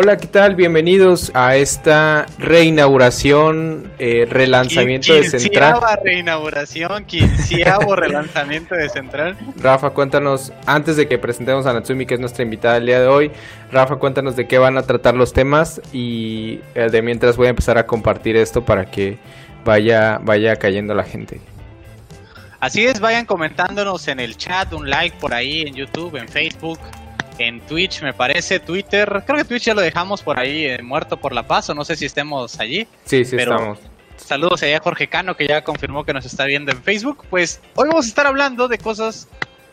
Hola, ¿qué tal? Bienvenidos a esta reinauguración, eh, relanzamiento de Central. reinauguración, quinceavo relanzamiento de Central. Rafa, cuéntanos, antes de que presentemos a Natsumi, que es nuestra invitada el día de hoy, Rafa, cuéntanos de qué van a tratar los temas y eh, de mientras voy a empezar a compartir esto para que vaya, vaya cayendo la gente. Así es, vayan comentándonos en el chat, un like por ahí en YouTube, en Facebook, en Twitch, me parece, Twitter. Creo que Twitch ya lo dejamos por ahí eh, muerto por la paz, o no sé si estemos allí. Sí, sí, estamos. Saludos allá a Jorge Cano, que ya confirmó que nos está viendo en Facebook. Pues hoy vamos a estar hablando de cosas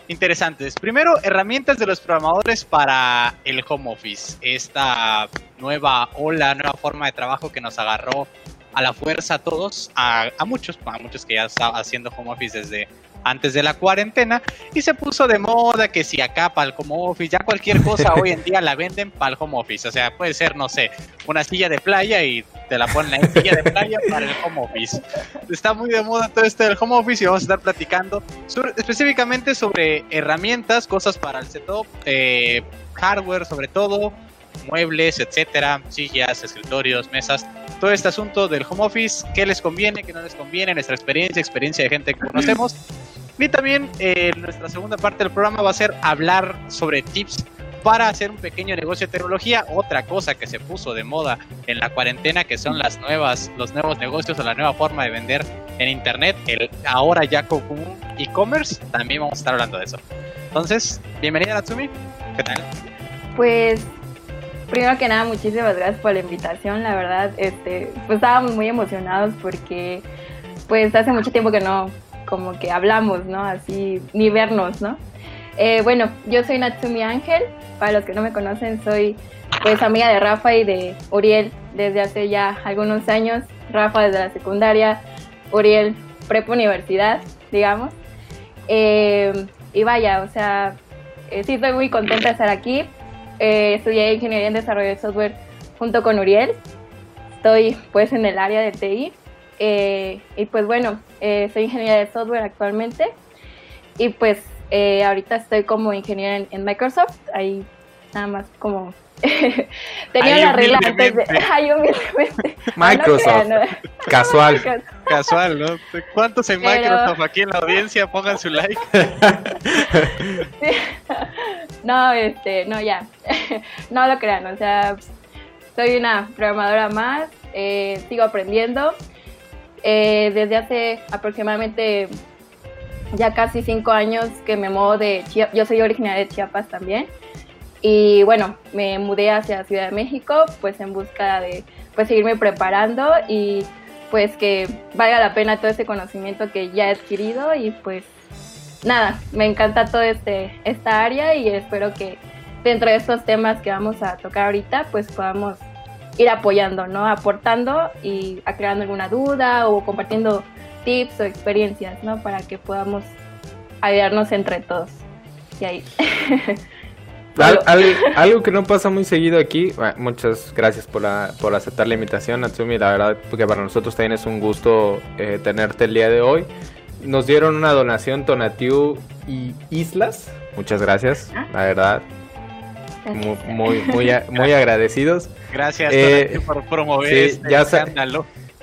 interesantes. Primero, herramientas de los programadores para el home office. Esta nueva ola, nueva forma de trabajo que nos agarró a la fuerza a todos, a, a muchos, a muchos que ya están haciendo home office desde antes de la cuarentena y se puso de moda que si acá para el home office, ya cualquier cosa hoy en día la venden para el home office, o sea, puede ser, no sé, una silla de playa y te la ponen en silla de playa para el home office. Está muy de moda todo esto del home office y vamos a estar platicando específicamente sobre herramientas, cosas para el setup, eh, hardware sobre todo, muebles, etcétera, sillas, escritorios, mesas, todo este asunto del home office, qué les conviene, qué no les conviene, nuestra experiencia, experiencia de gente que conocemos. Y también eh, nuestra segunda parte del programa va a ser hablar sobre tips para hacer un pequeño negocio de tecnología. Otra cosa que se puso de moda en la cuarentena, que son las nuevas, los nuevos negocios o la nueva forma de vender en internet, el ahora ya común e-commerce. También vamos a estar hablando de eso. Entonces, bienvenida Natsumi. ¿Qué tal? Pues primero que nada, muchísimas gracias por la invitación. La verdad, este, pues estábamos muy emocionados porque pues hace mucho tiempo que no, como que hablamos, ¿no? Así, ni vernos, ¿no? Eh, bueno, yo soy Natsumi Ángel. Para los que no me conocen, soy pues amiga de Rafa y de Uriel desde hace ya algunos años. Rafa desde la secundaria, Uriel prepa universidad, digamos. Eh, y vaya, o sea, eh, sí estoy muy contenta de estar aquí eh, estudié Ingeniería en Desarrollo de Software junto con Uriel. Estoy pues en el área de TI. Eh, y pues bueno, eh, soy ingeniera de software actualmente. Y pues ahorita estoy como ingeniera en, Microsoft. Ahí nada más como tenía la regla antes de. Ay, humildemente. Microsoft. Casual. Casual, ¿no? ¿Cuántos en Microsoft aquí en la audiencia? Pongan su like. No, este, no, ya. no lo crean, o sea, soy una programadora más, eh, sigo aprendiendo. Eh, desde hace aproximadamente ya casi cinco años que me muevo de Chiapas, yo soy originaria de Chiapas también. Y bueno, me mudé hacia Ciudad de México, pues en busca de pues seguirme preparando y pues que valga la pena todo ese conocimiento que ya he adquirido y pues nada, me encanta todo este esta área y espero que dentro de estos temas que vamos a tocar ahorita pues podamos ir apoyando, ¿no? Aportando y aclarando alguna duda o compartiendo tips o experiencias, ¿no? Para que podamos ayudarnos entre todos. Y ahí. algo que no pasa muy seguido aquí, muchas gracias por, por aceptar la invitación, Natsumi. La verdad, porque para nosotros también es un gusto eh, tenerte el día de hoy. Nos dieron una donación Tonatiu y Islas. Muchas gracias, ah. la verdad. Muy, muy, muy, agradecidos. Gracias eh, por promover este ya,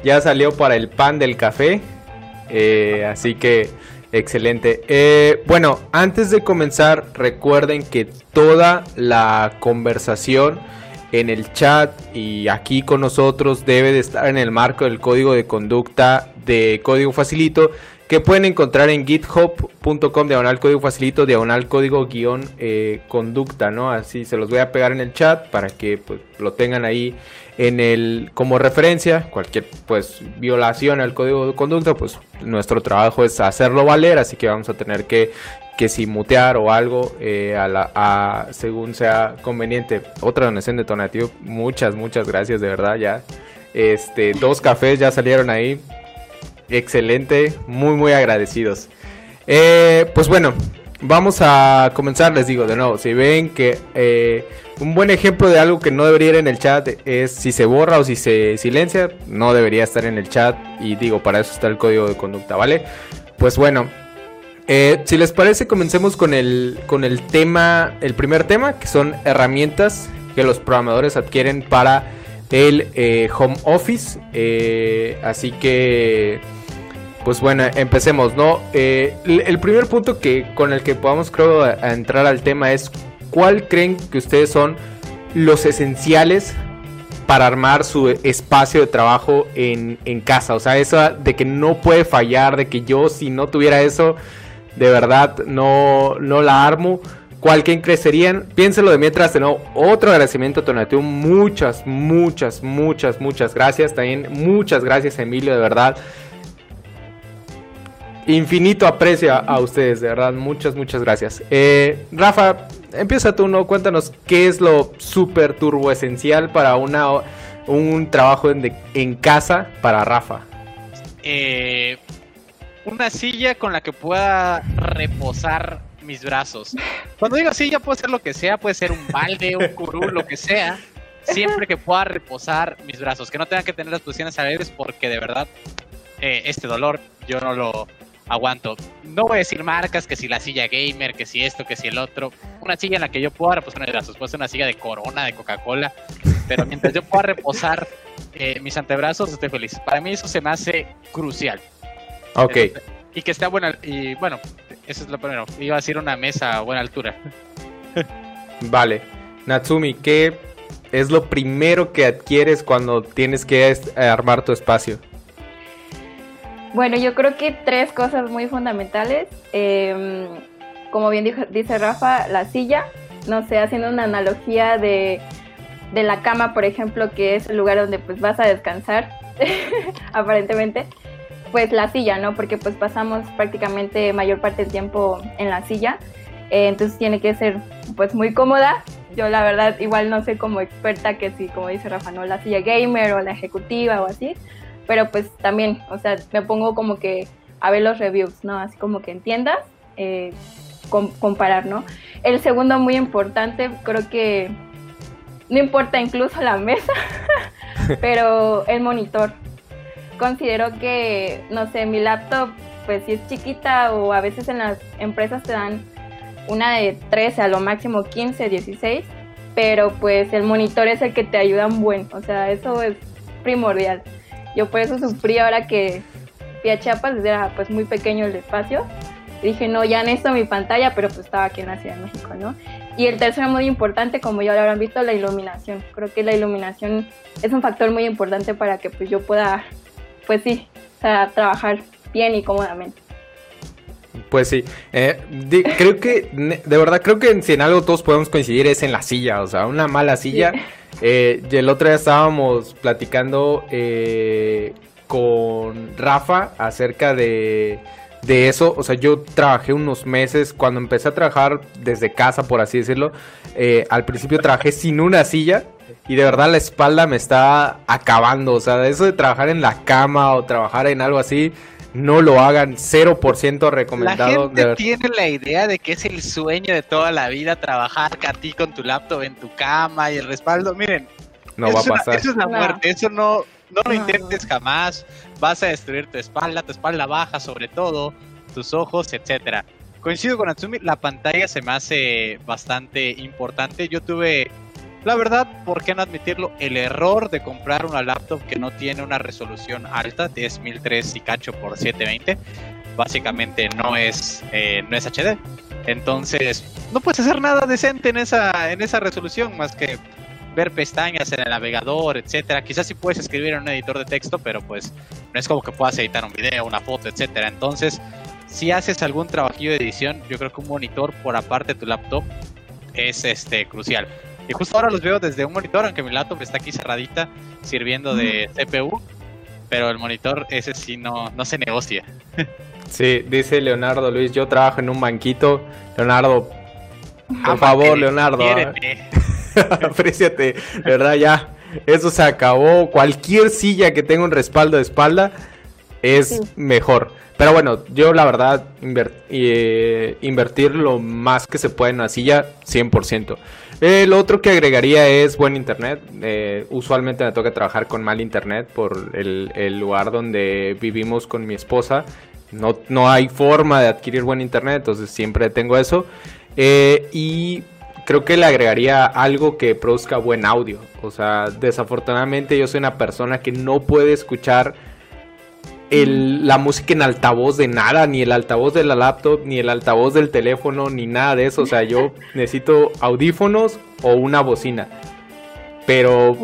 ya salió para el pan del café. Eh, así que Excelente. Eh, bueno, antes de comenzar, recuerden que toda la conversación en el chat y aquí con nosotros debe de estar en el marco del código de conducta de Código Facilito que pueden encontrar en github.com diagonal código facilito diagonal código guion eh, conducta, ¿no? Así se los voy a pegar en el chat para que pues, lo tengan ahí en el como referencia. Cualquier pues violación al código de conducta pues nuestro trabajo es hacerlo valer así que vamos a tener que que si mutear o algo eh, a la, según sea conveniente. Otra donación de tonativo muchas muchas gracias de verdad ya. Este dos cafés ya salieron ahí excelente muy muy agradecidos eh, pues bueno vamos a comenzar les digo de nuevo si ven que eh, un buen ejemplo de algo que no debería ir en el chat es si se borra o si se silencia, no debería estar en el chat y digo, para eso está el código de conducta, ¿vale? Pues bueno, eh, si les parece, comencemos con el, con el tema, el primer tema, que son herramientas que los programadores adquieren para el eh, home office. Así que, pues bueno, empecemos, ¿no? Eh, el primer punto que con el que podamos, creo, entrar al tema es cuál creen que ustedes son los esenciales para armar su espacio de trabajo en, en casa. O sea, eso de que no puede fallar, de que yo si no tuviera eso, de verdad no, no la armo. Cualquier crecerían, piénselo de mientras, nuevo, otro agradecimiento a muchas, muchas, muchas, muchas gracias, también muchas gracias Emilio, de verdad, infinito aprecio a, ustedes, de verdad, muchas, muchas gracias. Eh, Rafa, empieza tú, ¿no? Cuéntanos qué es lo súper turbo esencial para una, un trabajo en, en casa para Rafa. Eh, una silla con la que pueda reposar mis brazos. Cuando digo silla puede ser lo que sea, puede ser un balde, un curul, lo que sea. Siempre que pueda reposar mis brazos, que no tenga que tener las posiciones alegres porque de verdad eh, este dolor yo no lo, aguanto. No voy a decir marcas, que si la silla gamer, que si esto, que si el otro. Una silla en la que yo pueda reposar mis brazos. Puede ser una silla de Corona, de Coca-Cola. Pero mientras yo pueda reposar eh, mis antebrazos, estoy feliz. Para mí eso se me hace crucial. Ok. y que esté a buena... Y bueno, eso es lo primero. Iba a decir una mesa a buena altura. vale. Natsumi, ¿qué es lo primero que adquieres cuando tienes que armar tu espacio? Bueno, yo creo que tres cosas muy fundamentales. Em, como bien dice Rafa, la silla, no sé, haciendo una analogía de, la cama, por ejemplo, que es el lugar donde pues vas a descansar, aparentemente, pues la silla, ¿no? Porque pues pasamos prácticamente mayor parte del tiempo en la silla, eh, entonces tiene que ser pues muy cómoda. Yo la verdad igual no sé como experta que si, como dice Rafa, ¿no? La silla gamer o la ejecutiva o así, pero pues también, o sea, me pongo como que a ver los reviews, ¿no? Así como que entiendas, eh, comparar, ¿no? El segundo muy importante, creo que no importa incluso la mesa, pero el monitor. Considero que, no sé, mi laptop, pues si es chiquita o a veces en las empresas te dan una de 13 a lo máximo 15, 16, pero pues el monitor es el que te ayuda un buen, o sea, eso es primordial. Yo por eso sufrí ahora que fui a Chiapas, era pues muy pequeño el espacio. Dije, no, ya necesito mi pantalla, pero pues estaba aquí en la Ciudad de México, ¿no? Y el tercero muy importante, como ya lo habrán visto, la iluminación. Creo que la iluminación es un factor muy importante para que pues yo pueda, pues sí, trabajar bien y cómodamente. Pues sí, eh, creo que, de verdad, creo que si en algo todos podemos coincidir es en la silla, o sea, una mala silla. Eh, y el otro día estábamos platicando eh, con Rafa acerca de, de eso. O sea, yo trabajé unos meses, cuando empecé a trabajar desde casa, por así decirlo, al principio trabajé sin una silla. Y de verdad la espalda me está acabando. O sea, eso de trabajar en la cama o trabajar en algo así, no lo hagan, 0% recomendado. La gente tiene la idea de que es el sueño de toda la vida trabajar a ti con tu laptop en tu cama y el respaldo. Miren, no va a pasar. eso es la muerte, eso no, no lo intentes jamás. Vas a destruir tu espalda, tu espalda baja sobre todo, tus ojos, etcétera. Coincido con Atsumi, la pantalla se me hace bastante importante. Yo tuve la verdad, ¿por qué no admitirlo? El error de comprar una laptop que no tiene una resolución alta, 10.003 y cacho por 720, básicamente no es, eh, no es HD. Entonces, no puedes hacer nada decente en esa, en esa resolución más que ver pestañas en el navegador, etcétera. Quizás sí puedes escribir en un editor de texto, pero pues no es como que puedas editar un video, una foto, etcétera. Entonces, si haces algún trabajillo de edición, yo creo que un monitor por aparte de tu laptop es este crucial. Y justo ahora los veo desde un monitor, aunque mi laptop está aquí cerradita, sirviendo de CPU. Pero el monitor ese sí no, no se negocia. Sí, dice Leonardo Luis, yo trabajo en un banquito. Leonardo, por favor, Leonardo. ¿eh? Apréciate, ¿verdad? Ya, eso se acabó. Cualquier silla que tenga un respaldo de espalda es mejor. Pero bueno, yo la verdad, eh, invertir lo más que se puede en una silla, 100%. El otro que agregaría es buen internet. Eh, usualmente me toca trabajar con mal internet por el, lugar donde vivimos con mi esposa. No, no, hay forma de adquirir buen internet, entonces siempre tengo eso. Eh, y creo que le agregaría algo que produzca buen audio. O sea, desafortunadamente yo soy una persona que no puede escuchar la música en altavoz de nada, ni el altavoz de la laptop, ni el altavoz del teléfono, ni nada de eso. O sea, yo necesito audífonos o una bocina. Pero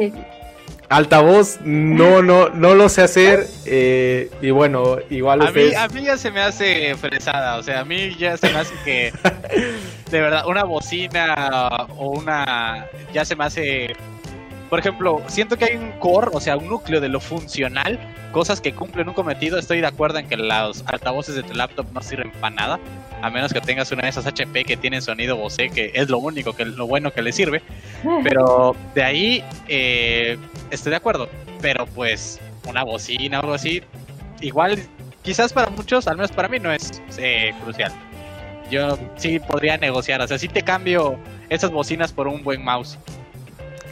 altavoz no, no, no lo sé hacer. Eh, y bueno, igual a mí, a mí ya se me hace fresada. O sea, a mí ya se me hace que de verdad una bocina o una ya se me hace por ejemplo, siento que hay un core, o sea, un núcleo de lo funcional, cosas que cumplen un cometido. Estoy de acuerdo en que los altavoces de tu laptop no sirven para nada, a menos que tengas una de esas HP que tienen sonido Bose, que es lo único que lo bueno que le sirve. Pero de ahí eh, estoy de acuerdo. Pero pues una bocina o algo así, igual, quizás para muchos, al menos para mí, no es eh, crucial. Yo sí podría negociar, o sea, sí te cambio esas bocinas por un buen mouse.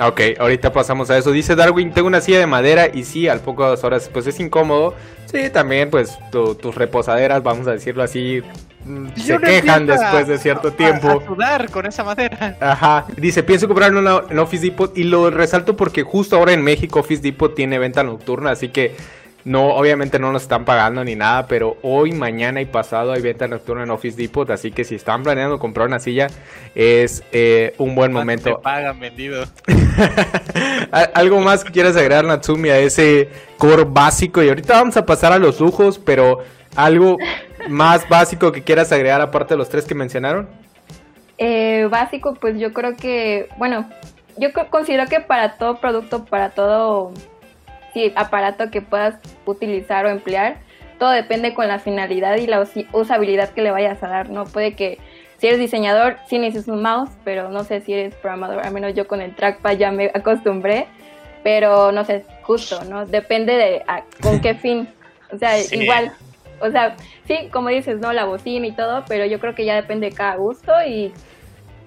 Ok, ahorita pasamos a eso. Dice Darwin, tengo una silla de madera y sí, al poco de horas pues es incómodo. Sí, también pues tus reposaderas, vamos a decirlo así, mm, se quejan después de cierto tiempo. A, sudar con esa madera. Aja, dice, pienso comprar una en Office Depot y lo resalto porque justo ahora en México Office Depot tiene venta nocturna, así que no, obviamente no nos están pagando ni nada, pero hoy, mañana y pasado hay venta nocturna en Office Depot, así que si están planeando comprar una silla, es eh, un buen momento. Te pagan vendido. Algo más que quieras agregar, Natsumi, a ese core básico. Y ahorita vamos a pasar a los lujos, pero algo más básico que quieras agregar aparte de los tres que mencionaron. Eh, básico, pues yo creo que, bueno, yo considero que para todo producto, para todo aparato que puedas utilizar o emplear, todo depende con la finalidad y la usabilidad que le vayas a dar, ¿no? Puede que si eres diseñador, sí necesitas un mouse, pero no sé si eres programador, al menos yo con el trackpad ya me acostumbré, pero no sé, justo, ¿no? Depende de con qué fin. O sea, igual, o sea, sí, como dices, ¿no? La bocina y todo, pero yo creo que ya depende de cada gusto y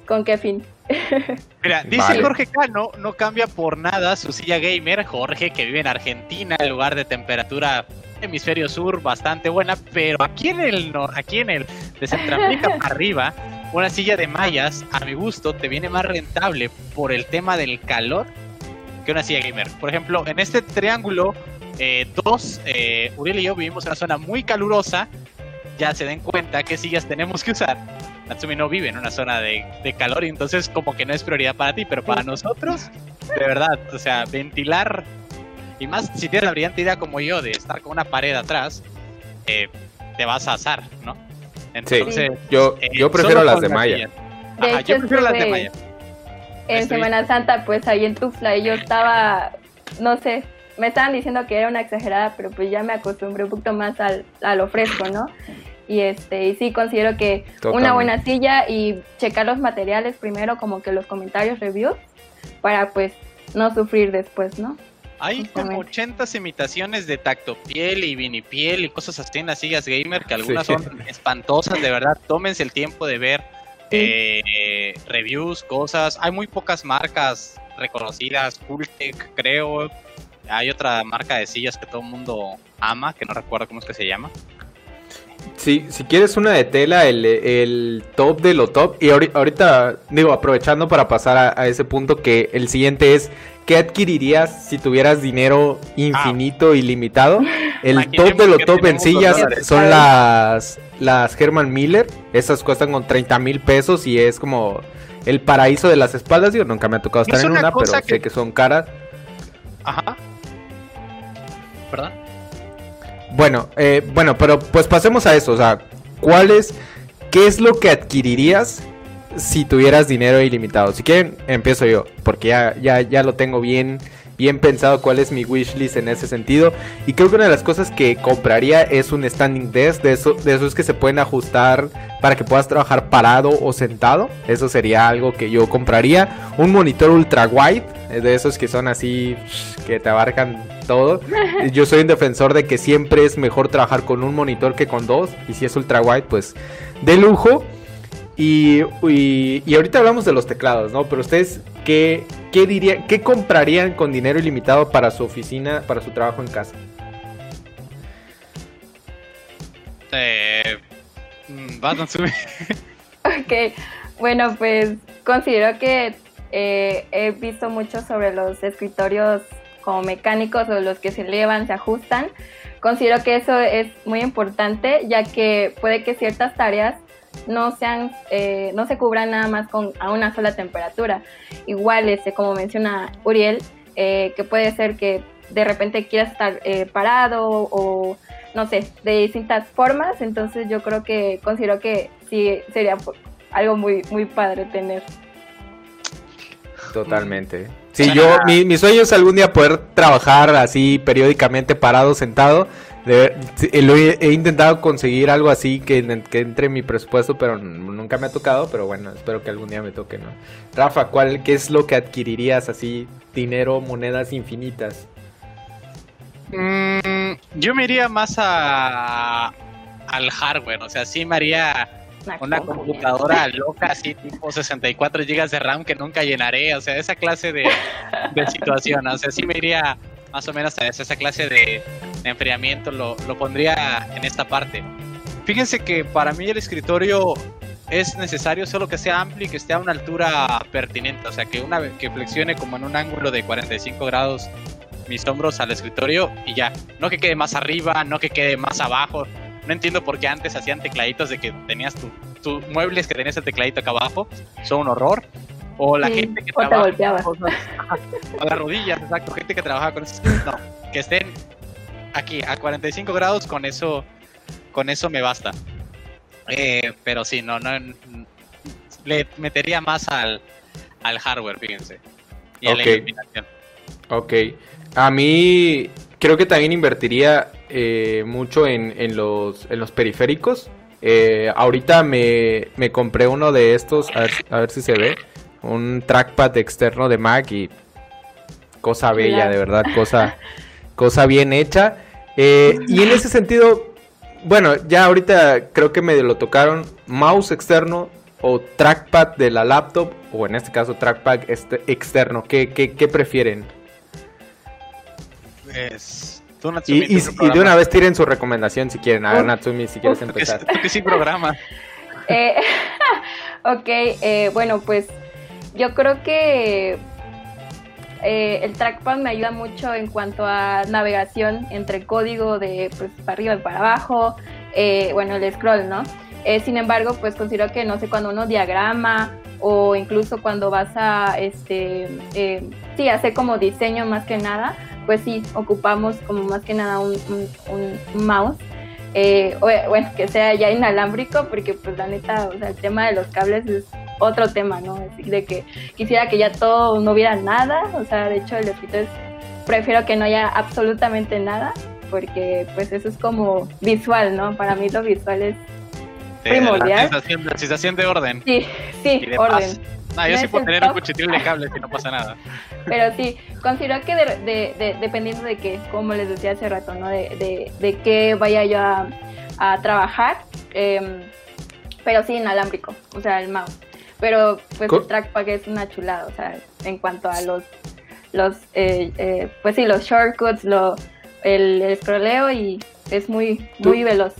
con qué fin. Mira, dice Jorge Cano, no cambia por nada su silla gamer. Jorge, que vive en Argentina, en lugar de temperatura hemisferio sur bastante buena, pero aquí en el aquí en el de Centroamérica para arriba, una silla de mallas, a mi gusto, te viene más rentable por el tema del calor que una silla gamer. Por ejemplo, en este triángulo, eh, dos, eh, Uriel y yo vivimos en una zona muy calurosa. Ya se den cuenta qué sillas tenemos que usar Natsumi no vive en una zona de, calor y entonces como que no es prioridad para ti, pero para nosotros, de verdad, o sea, ventilar y más si tienes la brillante idea como yo de estar con una pared atrás, eh, te vas a asar, ¿no? Entonces, yo, eh, yo prefiero las de Maya. yo prefiero las de Maya. En Semana Santa, pues ahí en Tufla, y yo estaba, no sé, me estaban diciendo que era una exagerada, pero pues ya me acostumbré un poquito más al, a lo fresco, ¿no? Y este y sí considero que una buena silla y checar los materiales primero como que los comentarios reviews para pues no sufrir después no hay como 80 imitaciones de tacto piel y vinipiel y cosas así en las sillas gamer que algunas son espantosas de verdad. Tómense el tiempo de ver eh, reviews cosas. Hay muy pocas marcas reconocidas. Cooltech creo. Hay otra marca de sillas que todo el mundo ama que no recuerdo cómo es que se llama si quieres una de tela, el, top de lo top. Y ahorita, digo, aprovechando para pasar a, ese punto, que el siguiente es: ¿qué adquirirías si tuvieras dinero infinito y limitado? El top de lo top en sillas son las, las Herman Miller. Esas cuestan con 30 mil pesos y es como el paraíso de las espaldas. Yo nunca me ha tocado estar en una, pero sé que son caras. Ajá. ¿Verdad? Bueno, eh, bueno, pero pues pasemos a eso. O sea, ¿cuál es, qué es lo que adquirirías si tuvieras dinero ilimitado? Si quieren, empiezo yo, porque ya, ya, ya lo tengo bien, bien pensado cuál es mi wishlist en ese sentido. Y creo que una de las cosas que compraría es un standing desk, de, eso, de esos que se pueden ajustar para que puedas trabajar parado o sentado. Eso sería algo que yo compraría. Un monitor ultra wide, eh, de esos que son así, que te abarcan todo. Yo soy un defensor de que siempre es mejor trabajar con un monitor que con dos. Y si es ultra wide, pues de lujo. Y, y, ahorita hablamos de los teclados, ¿no? Pero ustedes, ¿qué, qué, dirían, ¿qué comprarían con dinero ilimitado para su oficina, para su trabajo en casa? Eh, mm, vas a ok, bueno, pues considero que eh, he visto mucho sobre los escritorios como mecánicos o los que se elevan, se ajustan. Considero que eso es muy importante ya que puede que ciertas tareas no sean eh, no se cubran nada más con a una sola temperatura. Igual, este, como menciona Uriel, eh, que puede ser que de repente quieras estar eh, parado o no sé, de distintas formas. Entonces yo creo que considero que sí sería algo muy, muy padre tener. Totalmente. Sí, yo, mi, sueño es algún día poder trabajar así periódicamente parado, sentado. De, he, intentado conseguir algo así que, que, entre en mi presupuesto, pero nunca me ha tocado. Pero bueno, espero que algún día me toque, ¿no? Rafa, ¿cuál, ¿qué es lo que adquirirías así? Dinero, monedas infinitas. Mm, yo me iría más a, al hardware, o sea, sí me haría una computadora loca, así tipo 64 GB de RAM que nunca llenaré, o sea, esa clase de, situación, o sea, sí me iría más o menos a esa, clase de, enfriamiento, lo, lo pondría en esta parte. Fíjense que para mí el escritorio es necesario solo que sea amplio y que esté a una altura pertinente, o sea, que una que flexione como en un ángulo de 45 grados mis hombros al escritorio y ya. No que quede más arriba, no que quede más abajo. No entiendo por qué antes hacían tecladitos de que tenías tus muebles que tenías el tecladito acá abajo. Son un horror. O la gente que trabaja con o las rodillas, exacto. Gente que trabaja con eso. No, que estén aquí a 45 grados, con eso, con eso me basta. Eh, pero sí, no, no, le metería más al, al hardware, fíjense. Y a la iluminación. Ok. A mí creo que también invertiría eh, mucho en, en, los, en los periféricos. Eh, ahorita me, me, compré uno de estos, a ver, a ver, si se ve, un trackpad externo de Mac y cosa bella, de verdad, cosa, cosa bien hecha. Eh, y en ese sentido, bueno, ya ahorita creo que me lo tocaron, mouse externo o trackpad de la laptop, o en este caso trackpad este, externo, ¿qué, qué, qué prefieren? Pues, y, de una vez tiren su recomendación si quieren. A ver, Natsumi, si quieres empezar. Tú que sí programa. Eh, ok, eh, bueno, pues yo creo que eh, el trackpad me ayuda mucho en cuanto a navegación entre código de pues, para arriba y para abajo, bueno, el scroll, ¿no? sin embargo, pues considero que, no sé, cuando uno diagrama o incluso cuando vas a, este, sí, hacer como diseño más que nada, pues sí, ocupamos como más que nada un, mouse. Eh, bueno, que sea ya inalámbrico, porque pues la neta, o sea, el tema de los cables es otro tema, ¿no? De que quisiera que ya todo no hubiera nada, o sea, de hecho el escritorio es, prefiero que no haya absolutamente nada, porque pues eso es como visual, ¿no? Para mí lo visual es primordial. La sensación, de orden. Sí, sí, orden. No, yo sí puedo tener un cuchitril de cables y no pasa nada. Pero sí, considero que de, dependiendo de qué, como les decía hace rato, ¿no? De, de, qué vaya yo a, trabajar, em, pero sí inalámbrico, o sea, el mouse. Pero pues el trackpad es una chulada, o sea, en cuanto a los, los eh, eh, pues sí, los shortcuts, lo, el, el scrolleo y es muy, muy veloz.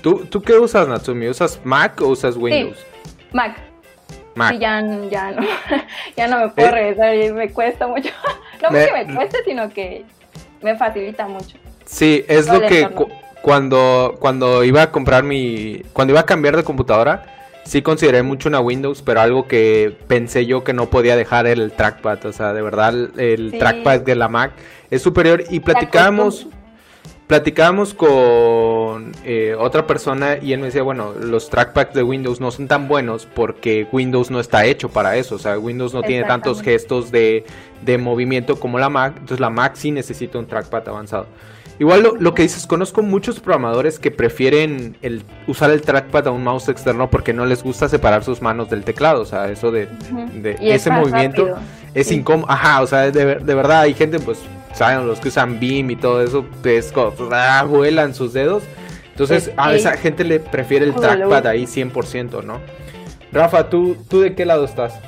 ¿Tú, ¿Tú qué usas, Natsumi? ¿Usas Mac o usas Windows? Mac. Sí, ya, ya, no, ya no me puedo eh, regresar me cuesta mucho. no me, que me cueste, sino que me facilita mucho. Sí, es lo que cuando, cuando iba a comprar mi... Cuando iba a cambiar de computadora, sí consideré mucho una Windows, pero algo que pensé yo que no podía dejar el trackpad. O sea, de verdad, el trackpad de la Mac es superior. Y platicábamos platicábamos con eh, otra persona y él me decía, bueno, los trackpads de Windows no son tan buenos porque Windows no está hecho para eso, o sea, Windows no tiene tantos gestos de, de, movimiento como la Mac, entonces la Mac sí necesita un trackpad avanzado. Igual lo, que dices, conozco muchos programadores que prefieren el, usar el trackpad a un mouse externo porque no les gusta separar sus manos del teclado, o sea, eso de, ese movimiento es incómodo, ajá, o sea, de, de verdad hay gente pues saben los que usan Beam y todo eso, pues, ah, vuelan sus dedos. Entonces, a esa gente le prefiere el trackpad ahí 100%, ¿no? Rafa, ¿tú, ¿tú de qué lado estás?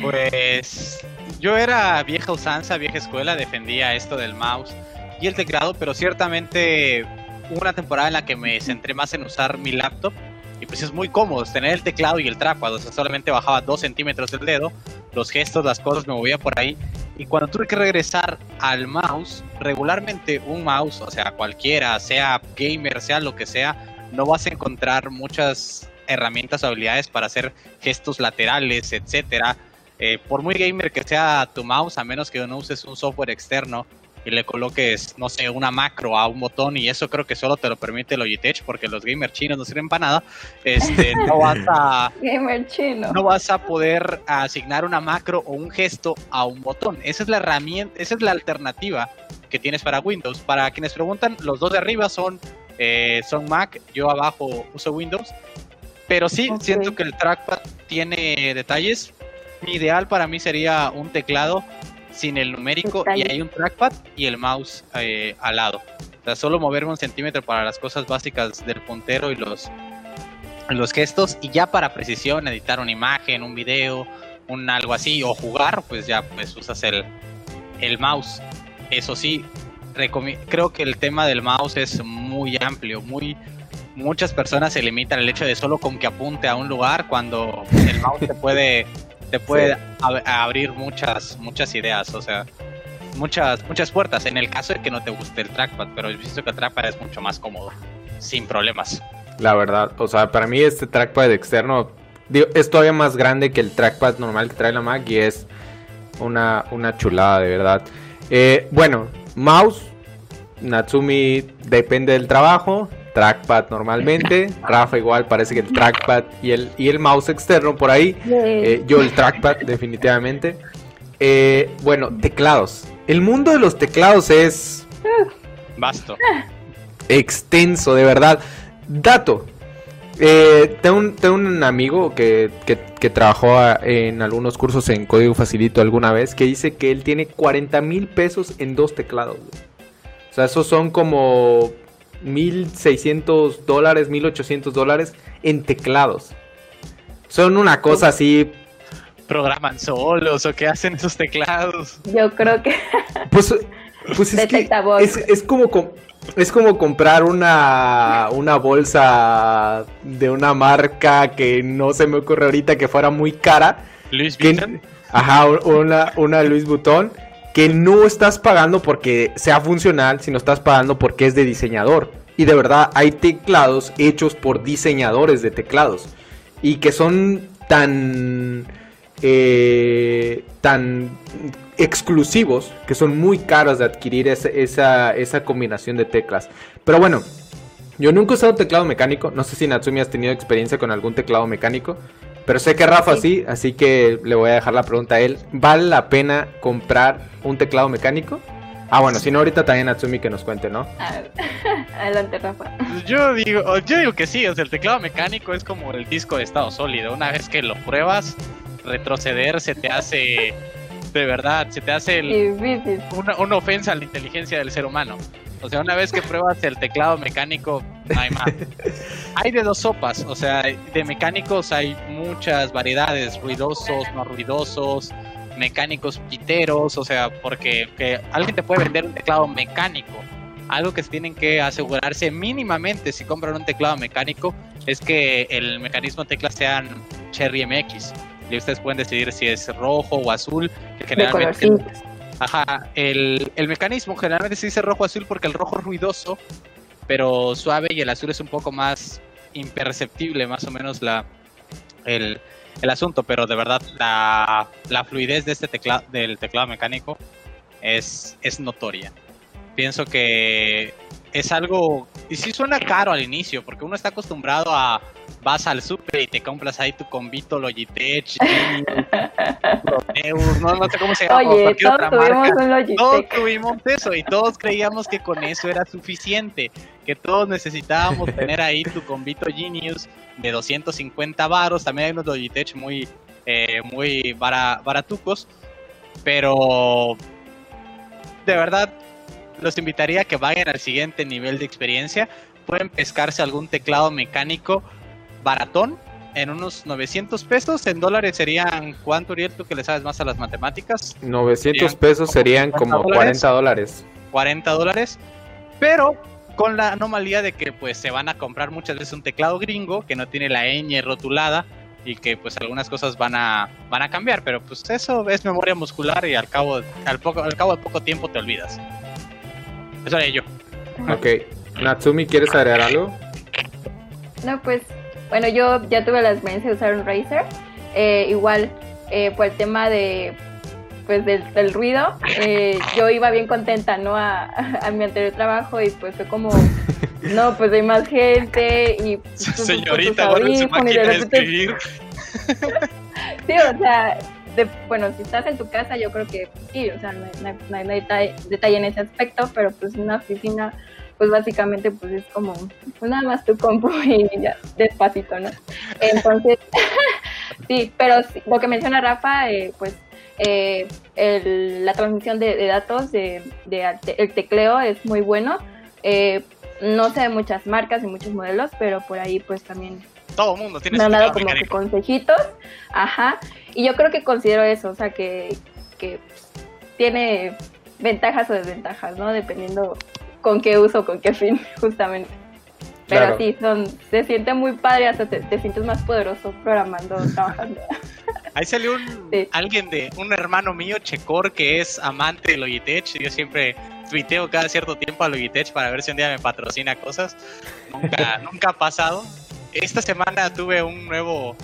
Pues yo era vieja usanza, vieja escuela, defendía esto del mouse y el teclado, pero ciertamente hubo una temporada en la que me centré más en usar mi laptop y pues es muy cómodo tener el teclado y el trackpad, o sea, solamente bajaba 2 centímetros del dedo, los gestos, las cosas me movía por ahí, y cuando tuve que regresar al mouse, regularmente un mouse, o sea, cualquiera, sea gamer, sea lo que sea, no vas a encontrar muchas herramientas o habilidades para hacer gestos laterales, etcétera. Eh, por muy gamer que sea tu mouse, a menos que no uses un software externo y le coloques, no sé, una macro a un botón y eso creo que solo te lo permite Logitech porque los gamers chinos no sirven para nada, este, no vas a... Gamer chino. No vas a poder asignar una macro o un gesto a un botón. Esa es la herramienta, esa es la alternativa que tienes para Windows. Para quienes preguntan, los dos de arriba son, eh, son Mac, yo abajo uso Windows. Pero sí, Ok. siento que el trackpad tiene detalles. Mi ideal para mí sería un teclado sin el numérico y hay un trackpad y el mouse eh, al lado. O sea, solo moverme un centímetro para las cosas básicas del puntero y los, los gestos y ya para precisión editar una imagen, un video, un algo así o jugar, pues ya pues usas el, el mouse. Eso sí, creo que el tema del mouse es muy amplio, muy muchas personas se limitan al hecho de solo con que apunte a un lugar cuando el mouse te puede te puede Sí. ab- abrir muchas muchas ideas, o sea, muchas muchas puertas en el caso de que no te guste el trackpad, pero he visto que el trackpad es mucho más cómodo, sin problemas. La verdad, o sea, para mí este trackpad externo digo, es todavía más grande que el trackpad normal que trae la Mac y es una, una chulada, de verdad. Eh, bueno, mouse, Natsumi depende del trabajo, trackpad normalmente, Rafa igual parece que el trackpad y el, y el mouse externo por ahí, eh, yo el trackpad definitivamente. Eh, bueno, teclados. El mundo de los teclados es Basto. extenso, de verdad. Dato. Eh, tengo, un, tengo un amigo que, que- que trabajó a- en algunos cursos en Código Facilito alguna vez que dice que él tiene 40 mil pesos en dos teclados. güey. O sea, esos son como 1.600 dólares, 1.800 dólares en teclados. Son una cosa así ¿Programan solos o qué hacen esos teclados? Yo creo que Pues, pues es que es, es como com- es como comprar una, una bolsa de una marca que no se me ocurre ahorita que fuera muy cara. Luis Vuitton. ajá, una, una Louis Vuitton que no estás pagando porque sea funcional, sino estás pagando porque es de diseñador. Y de verdad hay teclados hechos por diseñadores de teclados y que son tan eh, tan exclusivos que son muy caros de adquirir esa, esa, esa combinación de teclas. Pero bueno, yo nunca he usado teclado mecánico. No sé si Natsumi has tenido experiencia con algún teclado mecánico. Pero sé que Rafa sí, así que le voy a dejar la pregunta a él. ¿Vale la pena comprar un teclado mecánico? Ah, bueno, si no, ahorita también Natsumi que nos cuente, ¿no? Adelante, Rafa. Yo digo, yo digo que sí, o sea, el teclado mecánico es como el disco de estado sólido. Una vez que lo pruebas, retroceder se te hace, de verdad, se te hace el- una, una ofensa a la inteligencia del ser humano. O sea, una vez que pruebas el teclado mecánico, no hay más. Hay de dos sopas, o sea, de mecánicos hay muchas variedades, ruidosos, no ruidosos, mecánicos piteros, o sea, porque que alguien te puede vender un teclado mecánico. Algo que se tienen que asegurarse mínimamente si compran un teclado mecánico es que el mecanismo de teclas sean Cherry MX. Y ustedes pueden decidir si es rojo o azul, que generalmente colorcitos. Ajá, el, el mecanismo generalmente se dice rojo azul porque el rojo es ruidoso, pero suave y el azul es un poco más imperceptible, más o menos la el, el asunto, pero de verdad la, la fluidez de este teclado del teclado mecánico es, es notoria. Pienso que es algo y sí suena caro al inicio, porque uno está acostumbrado a vas al super y te compras ahí tu convito Logitech, Proteus, no, no sé cómo se llama, Oye, todos otra tuvimos marca. un Todos Logitech. tuvimos eso y todos creíamos que con eso era suficiente, que todos necesitábamos tener ahí tu convito Genius de 250 varos, también hay unos Logitech muy, eh, muy bara- baratucos, pero de verdad los invitaría a que vayan al siguiente nivel de experiencia, pueden pescarse algún teclado mecánico baratón en unos 900 pesos, en dólares serían, ¿cuánto Uriel? Tú que le sabes más a las matemáticas, 900 Serían pesos como serían 50 como dólares. 40 dólares. 40 dólares, pero con la anomalía de que pues se van a comprar muchas veces un teclado gringo que no tiene la ñ rotulada y que pues algunas cosas van a van a cambiar, pero pues eso es memoria muscular y al cabo al poco al cabo de poco tiempo te olvidas. Eso haré yo. Ok. Natsumi, ¿quieres agregar algo? No, pues, bueno, yo ya tuve la experiencia de usar un Razer. Eh, igual, eh, por el tema de, pues, del, del ruido, eh, yo iba bien contenta, ¿no? A, a mi anterior trabajo y pues fue como, no, pues hay más gente y... pues, Señorita, guarda su máquina de escribir. Sí, o sea, de- bueno, si estás en tu casa, yo creo que sí, o sea, no hay, no hay- no hay detalle, en ese aspecto, pero pues una oficina, pues básicamente, pues es como, pues nada más tu compu y ya, despacito, ¿no? Entonces, sí, pero sí, lo que menciona Rafa, eh, pues eh, el- la transmisión de, de datos, de, de el tecleo es muy bueno. Eh, no sé de muchas marcas y muchos modelos, pero por ahí pues también Todo mundo tiene me han dado como que consejitos, ajá, y yo creo que considero eso, o sea, que, que tiene ventajas o desventajas, ¿no? Dependiendo con qué uso, con qué fin, justamente. Pero Claro. sí, son, se siente muy padre, hasta te, te sientes más poderoso programando, trabajando. Ahí salió un, Sí. alguien de un hermano mío, Checor, que es amante de Logitech. Yo siempre tuiteo cada cierto tiempo a Logitech para ver si un día me patrocina cosas. Nunca, nunca ha pasado. Esta semana tuve un nuevo,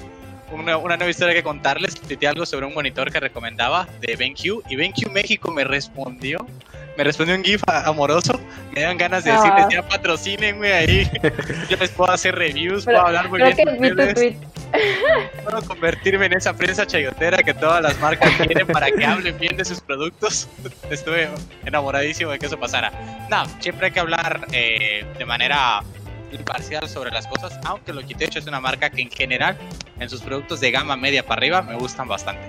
una, una nueva historia que contarles. Tuiteé algo sobre un monitor que recomendaba de BenQ y BenQ México me respondió. Me respondió un GIF amoroso. Me dan ganas de Ah. decirles ya patrocínenme ahí. Yo les puedo hacer reviews, Pero puedo hablar muy Creo bien que de vi tu ustedes tweet. puedo convertirme en esa prensa chayotera que todas las marcas quieren para que hablen bien de sus productos. Estuve enamoradísimo de que eso pasara. No, siempre hay que hablar eh, de manera imparcial sobre las cosas, aunque Logitech es una marca que en general en sus productos de gama media para arriba me gustan bastante.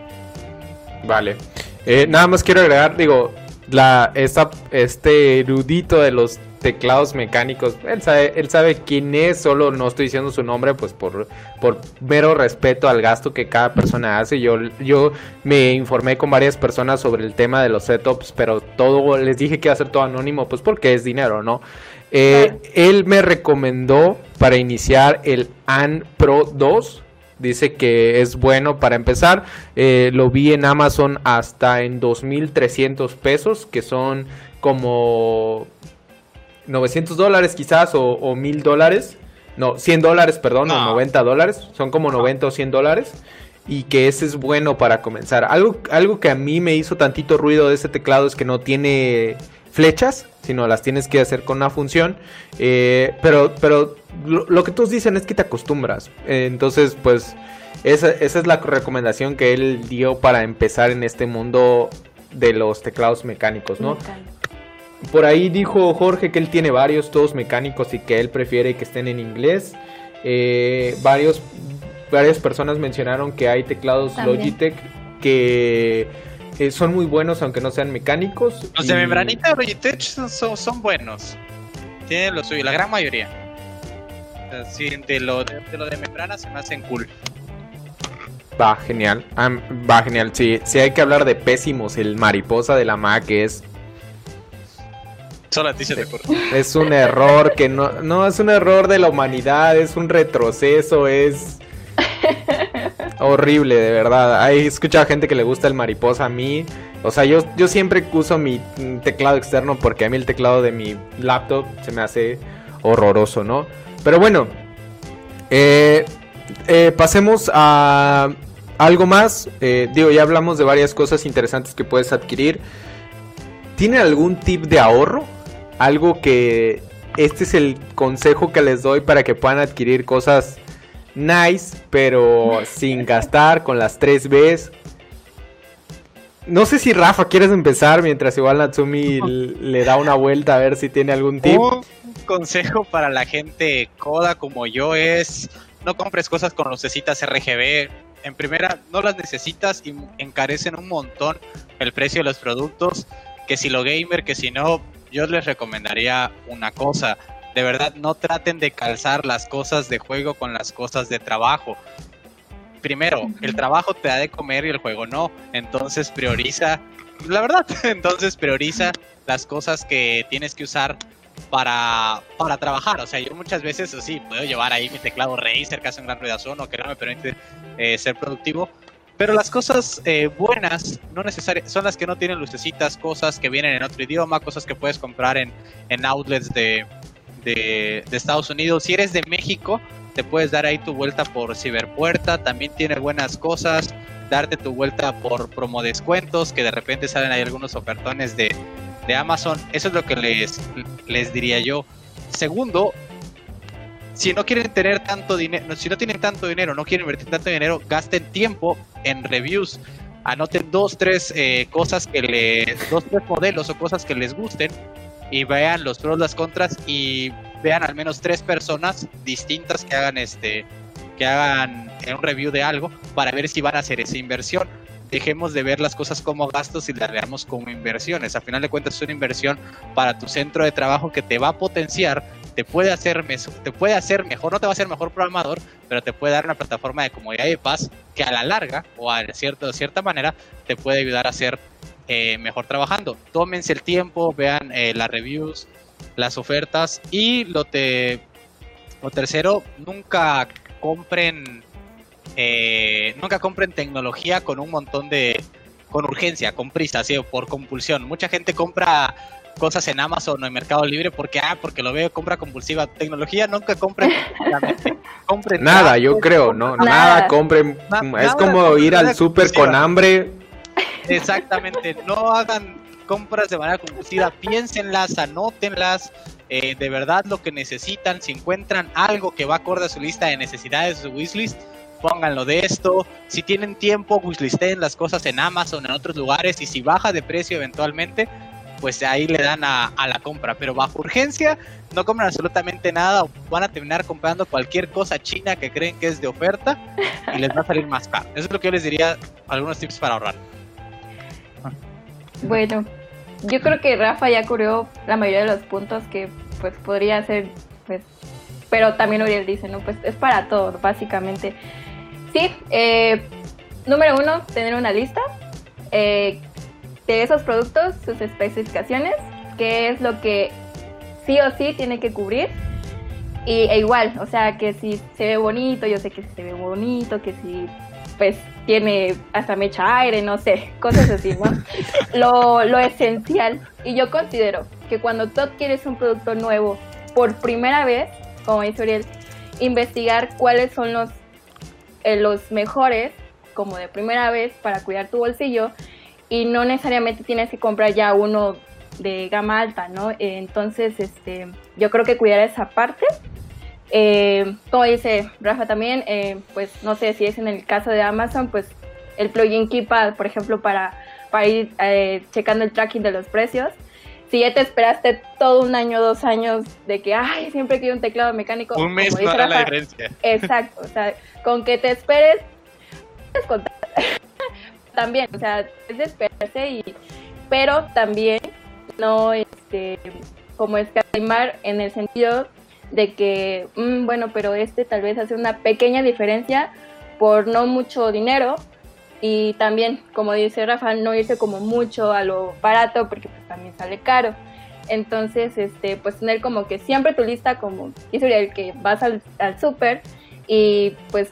Vale. Eh, nada más quiero agregar, digo, la, este erudito de los teclados mecánicos, él sabe, él sabe quién es, solo no estoy diciendo su nombre, pues por, por mero respeto al gasto que cada persona hace. Yo, yo me informé con varias personas sobre el tema de los setups, pero todo, les dije que iba a ser todo anónimo, pues porque es dinero, ¿no? Eh. Él me recomendó para iniciar el AN Pro 2. Dice que es bueno para empezar. Eh, lo vi en Amazon hasta en 2.300 pesos, que son como 900 dólares quizás o, o 1.000 dólares. No, 100 dólares, perdón, o No. 90 dólares. Son como 90 o 100 dólares. Y que ese es bueno para comenzar. Algo, algo que a mí me hizo tantito ruido de ese teclado es que no tiene flechas, sino las tienes que hacer con una función. Eh, pero pero lo, lo que todos dicen es que te acostumbras. Entonces, pues, esa, esa es la recomendación que él dio para empezar en este mundo de los teclados mecánicos, ¿no? Por ahí dijo Jorge que él tiene varios, todos mecánicos, y que él prefiere que estén en inglés. Eh, varios, varias personas mencionaron que hay teclados También. Logitech que eh, son muy buenos aunque no sean mecánicos. Los de membranita de Logitech son, son, son buenos. Tienen lo suyo, la gran mayoría. Sí, de lo de, de lo de membrana se me hacen cool. Va, genial. Ah, va, genial. Sí, sí hay que hablar de pésimos. El mariposa de la Mac es, Solo a ti se te es un error que no, no es un error de la humanidad, es un retroceso, es horrible, de verdad. Hay escuchado gente que le gusta el mariposa a mí. O sea, yo, yo siempre uso mi teclado externo porque a mí el teclado de mi laptop se me hace horroroso, ¿no? Pero bueno, eh, eh, pasemos a algo más. Eh, digo, ya hablamos de varias cosas interesantes que puedes adquirir. ¿Tiene algún tip de ahorro? Algo que este es el consejo que les doy para que puedan adquirir cosas nice, pero sin gastar con las 3 Bs. No sé si Rafa quieres empezar mientras igual Natsumi le da una vuelta a ver si tiene algún tip. Un consejo para la gente coda como yo es no compres cosas con lucecitas RGB. En primera, no las necesitas y encarecen un montón el precio de los productos. Que si lo gamer, que si no, yo les recomendaría una cosa. De verdad, no traten de calzar las cosas de juego con las cosas de trabajo. Primero, el trabajo te da de comer y el juego no. Entonces prioriza, la verdad, entonces prioriza las cosas que tienes que usar para, para trabajar. O sea, yo muchas veces, sí, puedo llevar ahí mi teclado Razer que hace un gran ruidazo o que no me permite eh, ser productivo. Pero las cosas eh, buenas no necesariamente son las que no tienen lucecitas, cosas que vienen en otro idioma, cosas que puedes comprar en, en outlets de, de, de Estados Unidos. Si eres de México, te puedes dar ahí tu vuelta por Ciberpuerta, también tiene buenas cosas, darte tu vuelta por promo descuentos, que de repente salen ahí algunos ofertones de, de Amazon. Eso es lo que les, les diría yo. Segundo, si no quieren tener tanto dinero, si no tienen tanto dinero, no quieren invertir tanto dinero, gasten tiempo en reviews. Anoten dos, tres eh, cosas que les, dos, tres modelos o cosas que les gusten y vean los pros, las contras y vean al menos tres personas distintas que hagan este, que hagan un review de algo para ver si van a hacer esa inversión. Dejemos de ver las cosas como gastos y las veamos como inversiones. A final de cuentas es una inversión para tu centro de trabajo que te va a potenciar te puede hacer te puede hacer mejor, no te va a hacer mejor programador, pero te puede dar una plataforma de comodidad y paz que a la larga o a cierto, de cierta manera te puede ayudar a ser eh, mejor trabajando. Tómense el tiempo, vean eh, las reviews, las ofertas y lo te lo tercero, nunca compren eh, nunca compren tecnología con un montón de con urgencia, con prisa, así por compulsión. Mucha gente compra cosas en Amazon o en Mercado Libre porque, ah, porque lo veo compra compulsiva. Tecnología nunca compren compren nada, yo creo, no, nada, compren. es como ir al súper con hambre. Exactamente, no hagan compras de manera compulsiva, piénsenlas, anótenlas. Eh, de verdad lo que necesitan, si encuentran algo que va acorde a su lista de necesidades, su wishlist, pónganlo de esto. Si tienen tiempo, wishlisteen las cosas en Amazon, en otros lugares, y si baja de precio eventualmente, pues ahí le dan a, la compra. Pero bajo urgencia no compran absolutamente nada o van a terminar comprando cualquier cosa china que creen que es de oferta y les va a salir más caro. Eso es lo que yo les diría, algunos tips para ahorrar. Bueno, yo creo que Rafa ya cubrió la mayoría de los puntos que pues podría ser, pues, pero también Uriel dice, ¿no? Pues es para todo, básicamente. Sí, eh, número uno, tener una lista. Eh, de esos productos, sus especificaciones, qué es lo que sí o sí tiene que cubrir. Y, e igual, o sea, que si se ve bonito, yo sé que si se ve bonito, que si pues tiene hasta mecha aire, no sé, cosas así, ¿no? lo, lo esencial. Y yo considero que cuando tú adquieres un producto nuevo por primera vez, como dice Uriel, investigar cuáles son los, eh, los mejores, como de primera vez, para cuidar tu bolsillo y no necesariamente tienes que comprar ya uno de gama alta, ¿no? Entonces, este, yo creo que cuidar esa parte. Eh, como dice Rafa también, eh, pues no sé si es en el caso de Amazon, pues el plugin Keepa, por ejemplo, para, para ir eh, checando el tracking de los precios. Si ya te esperaste todo un año, dos años de que, ay, siempre quiero un teclado mecánico. Un mes no la diferencia. Exacto, o sea, con que te esperes, puedes contar también, o sea, es de esperarse y, pero también no, este, como escatimar en el sentido de que, mm, bueno, pero este tal vez hace una pequeña diferencia por no mucho dinero y también, como dice Rafa, no irse como mucho a lo barato porque pues también sale caro. Entonces, este, pues tener como que siempre tu lista como dice el que vas al, al súper y pues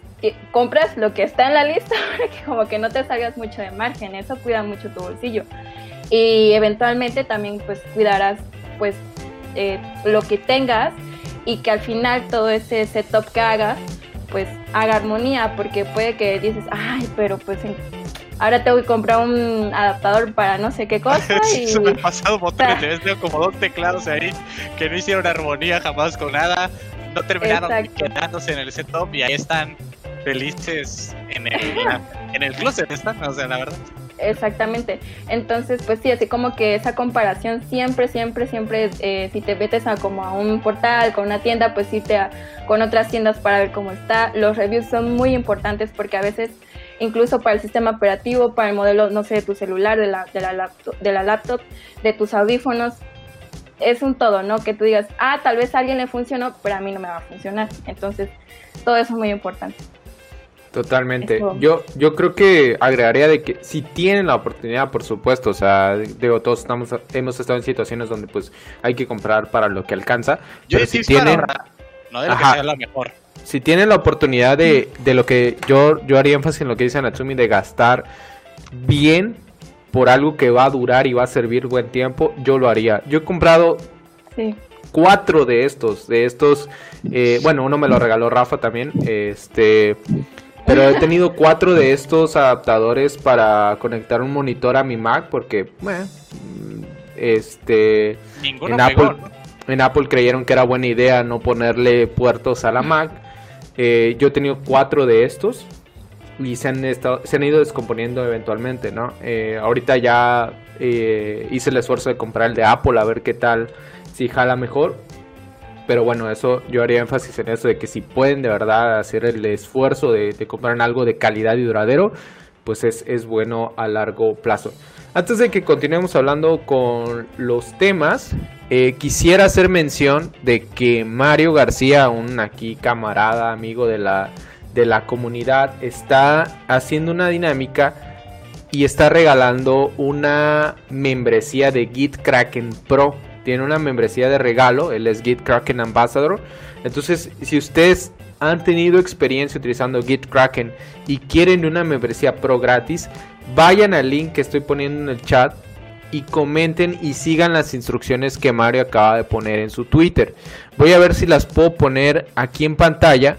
compras lo que está en la lista para que como que no te salgas mucho de margen, eso cuida mucho tu bolsillo. Y eventualmente también pues cuidarás pues eh, lo que tengas y que al final todo ese setup que hagas pues haga armonía porque puede que dices, ay, pero pues ahora tengo que comprar un adaptador para no sé qué cosa y... Me ha pasado un como dos teclados ahí que no hicieron armonía jamás con nada no terminaron quedándose en el setup y ahí están felices en el, en el closet, están, o sea, la verdad. Exactamente. Entonces, pues sí, así como que esa comparación siempre, siempre, siempre, eh, si te metes a como a un portal, con una tienda, pues irte a, con otras tiendas para ver cómo está. Los reviews son muy importantes porque a veces, incluso para el sistema operativo, para el modelo, no sé, de tu celular, de la, de la, laptop, de, la laptop, de tus audífonos, es un todo, ¿no? Que tú digas, ah, tal vez a alguien le funcionó, pero a mí no me va a funcionar. Entonces, todo eso es muy importante. Totalmente. Eso. Yo, yo creo que agregaría de que si tienen la oportunidad, por supuesto, o sea, digo, todos estamos, hemos estado en situaciones donde pues hay que comprar para lo que alcanza. Yo pero sí si tienen, para no de lo que Ajá. sea la mejor. si tienen la oportunidad de, de lo que yo, yo haría énfasis en lo que dice Natsumi, de gastar bien por algo que va a durar y va a servir buen tiempo, yo lo haría. Yo he comprado Sí. cuatro de estos, de estos, eh, bueno, uno me lo regaló Rafa también, este, pero he tenido cuatro de estos adaptadores para conectar un monitor a mi Mac porque, bueno, mm, este, Ninguno en pegó, Apple, ¿no? en Apple creyeron que era buena idea no ponerle puertos a la Mac. Eh, yo he tenido cuatro de estos y se han, estado, se han ido descomponiendo eventualmente, ¿no? Eh, ahorita ya eh, hice el esfuerzo de comprar el de Apple a ver qué tal, si jala mejor. Pero bueno, eso yo haría énfasis en eso de que si pueden de verdad hacer el esfuerzo de, comprar algo de calidad y duradero, pues es, es bueno a largo plazo. Antes de que continuemos hablando con los temas, eh, quisiera hacer mención de que Mario García, un aquí camarada, amigo de la, de la comunidad, está haciendo una dinámica y está regalando una membresía de Git Kraken Pro. Tiene una membresía de regalo, él es Git Kraken Ambassador. Entonces, si ustedes han tenido experiencia utilizando Git Kraken y quieren una membresía pro gratis, vayan al link que estoy poniendo en el chat y comenten y sigan las instrucciones que Mario acaba de poner en su Twitter. Voy a ver si las puedo poner aquí en pantalla.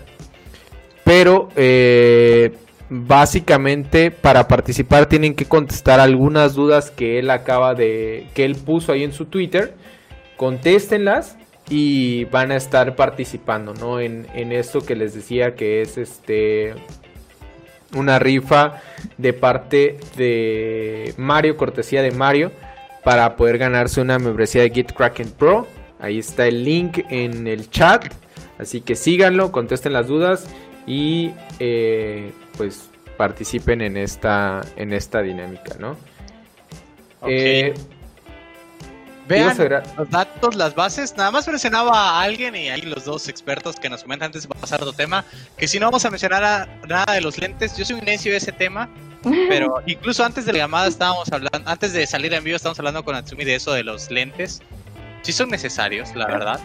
Pero eh, básicamente para participar tienen que contestar algunas dudas que él acaba de... que él puso ahí en su Twitter. Contéstenlas y van a estar participando, ¿no? En, en esto que les decía que es este una rifa de parte de Mario, cortesía de Mario, para poder ganarse una membresía de GitKraken Pro. Ahí está el link en el chat. Así que síganlo, contesten las dudas y eh, pues participen en esta, en esta dinámica, ¿no? Eh, Vean los datos, las bases. Nada más mencionaba a alguien y ahí los dos expertos que nos comentan antes de pasar a otro tema. Que si no vamos a mencionar a- nada de los lentes, yo soy un necio de ese tema. Pero incluso antes de la llamada estábamos hablando, antes de salir en vivo estábamos hablando con Atsumi de eso de los lentes. Sí son necesarios, la verdad.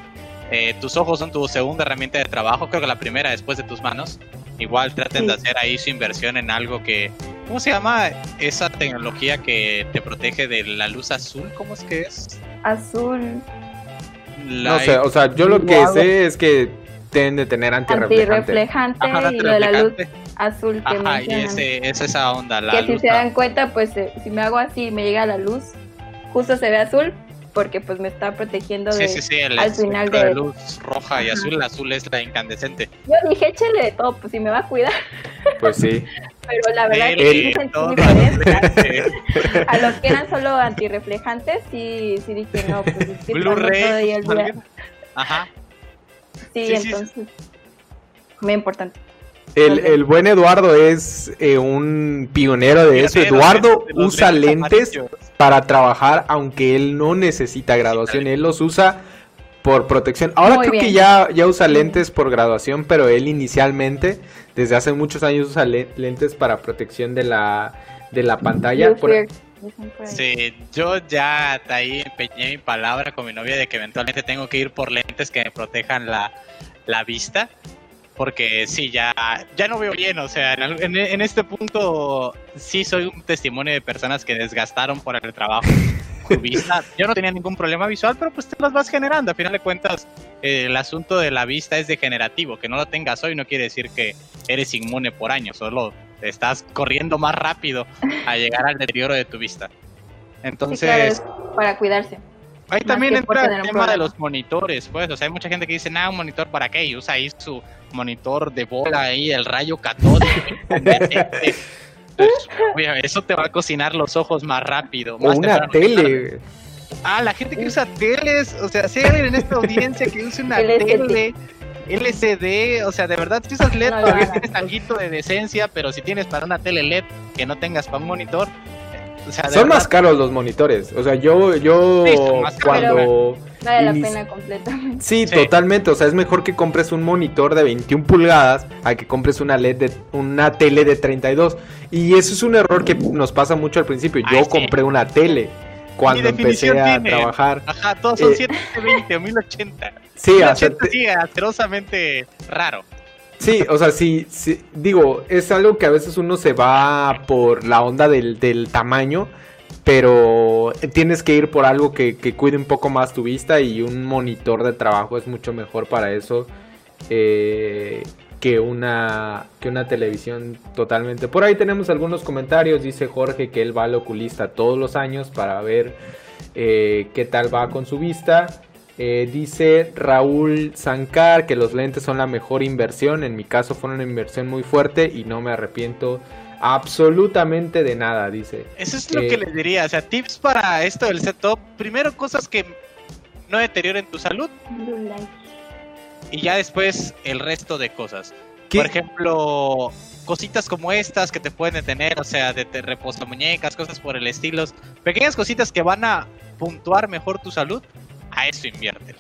Eh, tus ojos son tu segunda herramienta de trabajo, creo que la primera después de tus manos. Igual traten de hacer ahí su inversión en algo que... ¿Cómo se llama esa tecnología que te protege de la luz azul? ¿Cómo es que es? Azul, no sé, o sea, yo lo que sé es que deben de tener antirreflejante. antirreflejante Ajá, y lo de la luz azul que Ajá, y ese, es esa onda, la que si se dan cuenta, pues eh, si me hago así y me llega la luz, justo se ve azul porque pues me está protegiendo de... Sí, sí, sí, el al final de de- luz roja y Ajá. azul, el azul es la incandescente. Yo dije, échale de todo, pues si me va a cuidar, Pues sí. pero la verdad que sí el- A los que eran solo antirreflejantes, sí, sí dije, no, pues es que Blu-ray. el. Ajá. Sí, Sí, sí, entonces, muy importante. El, el buen Eduardo es eh, un pionero de eso. Eduardo usa lentes para trabajar, aunque él no necesita graduación. Él los usa por protección. Ahora Muy creo que ya, ya usa lentes por graduación, pero él inicialmente, desde hace muchos años, usa le- lentes para protección de la, de la pantalla. Por-. Sí, yo ya hasta ahí empeñé mi palabra con mi novia de que eventualmente tengo que ir por lentes que me protejan la, la vista. Porque sí, ya, ya no veo bien. O sea, en- en este punto sí soy un testimonio de personas que desgastaron por el trabajo su vista. Yo no tenía ningún problema visual, pero pues te las vas generando. A final de cuentas, eh, el asunto de la vista es degenerativo. Que no lo tengas hoy no quiere decir que eres inmune por años. Solo estás corriendo más rápido a llegar al deterioro de tu vista. Sí, Entonces, claro, para cuidarse. ahí más también entra el tema de los monitores, pues. O sea, hay mucha gente que dice, nah, un monitor para qué, y usa ahí su monitor de bola ahí, el rayo catódico. Pues, eso te va a cocinar los ojos más rápido. o más una temprano que tarde. tele. Ah, la gente que usa teles, o sea, si hay alguien en esta audiencia que use una tele, LCD, o sea, de verdad, si usas LED No todavía tienes algo de decencia, pero si tienes para una tele LED que no tengas para un monitor, o sea, de Son verdad, más caros los monitores. O sea, yo, yo Sí, cuando, Vale la pena completamente. Sí, Sí. totalmente. O sea, es mejor que compres un monitor de 21 pulgadas a que compres una LED de una tele de 32. Y eso es un error que nos pasa mucho al principio. Yo Ay, sí. compré una tele cuando empecé a tiene? trabajar. Ajá, todos son Eh, 720 o 1080. Sí, o sea, 1080 te- sí, asquerosamente raro. sí, o sea, sí, sí, digo, es algo que a veces uno se va por la onda del, del tamaño, pero tienes que ir por algo que, que cuide un poco más tu vista y un monitor de trabajo es mucho mejor para eso eh, que, una, que una televisión totalmente. Por ahí tenemos algunos comentarios, dice Jorge que él va al oculista todos los años para ver eh, qué tal va con su vista. Eh, dice Raúl Zancar que los lentes son la mejor inversión. En mi caso fue una inversión muy fuerte y no me arrepiento absolutamente de nada, dice. Eso es lo Eh, que les diría. O sea, tips para esto del setup. Primero, cosas que no deterioren tu salud. Y ya después el resto de cosas. ¿Qué- Por ejemplo, cositas como estas que te pueden detener, o sea, de te reposa muñecas, cosas por el estilo. Pequeñas cositas que van a puntuar mejor tu salud, a eso invierte.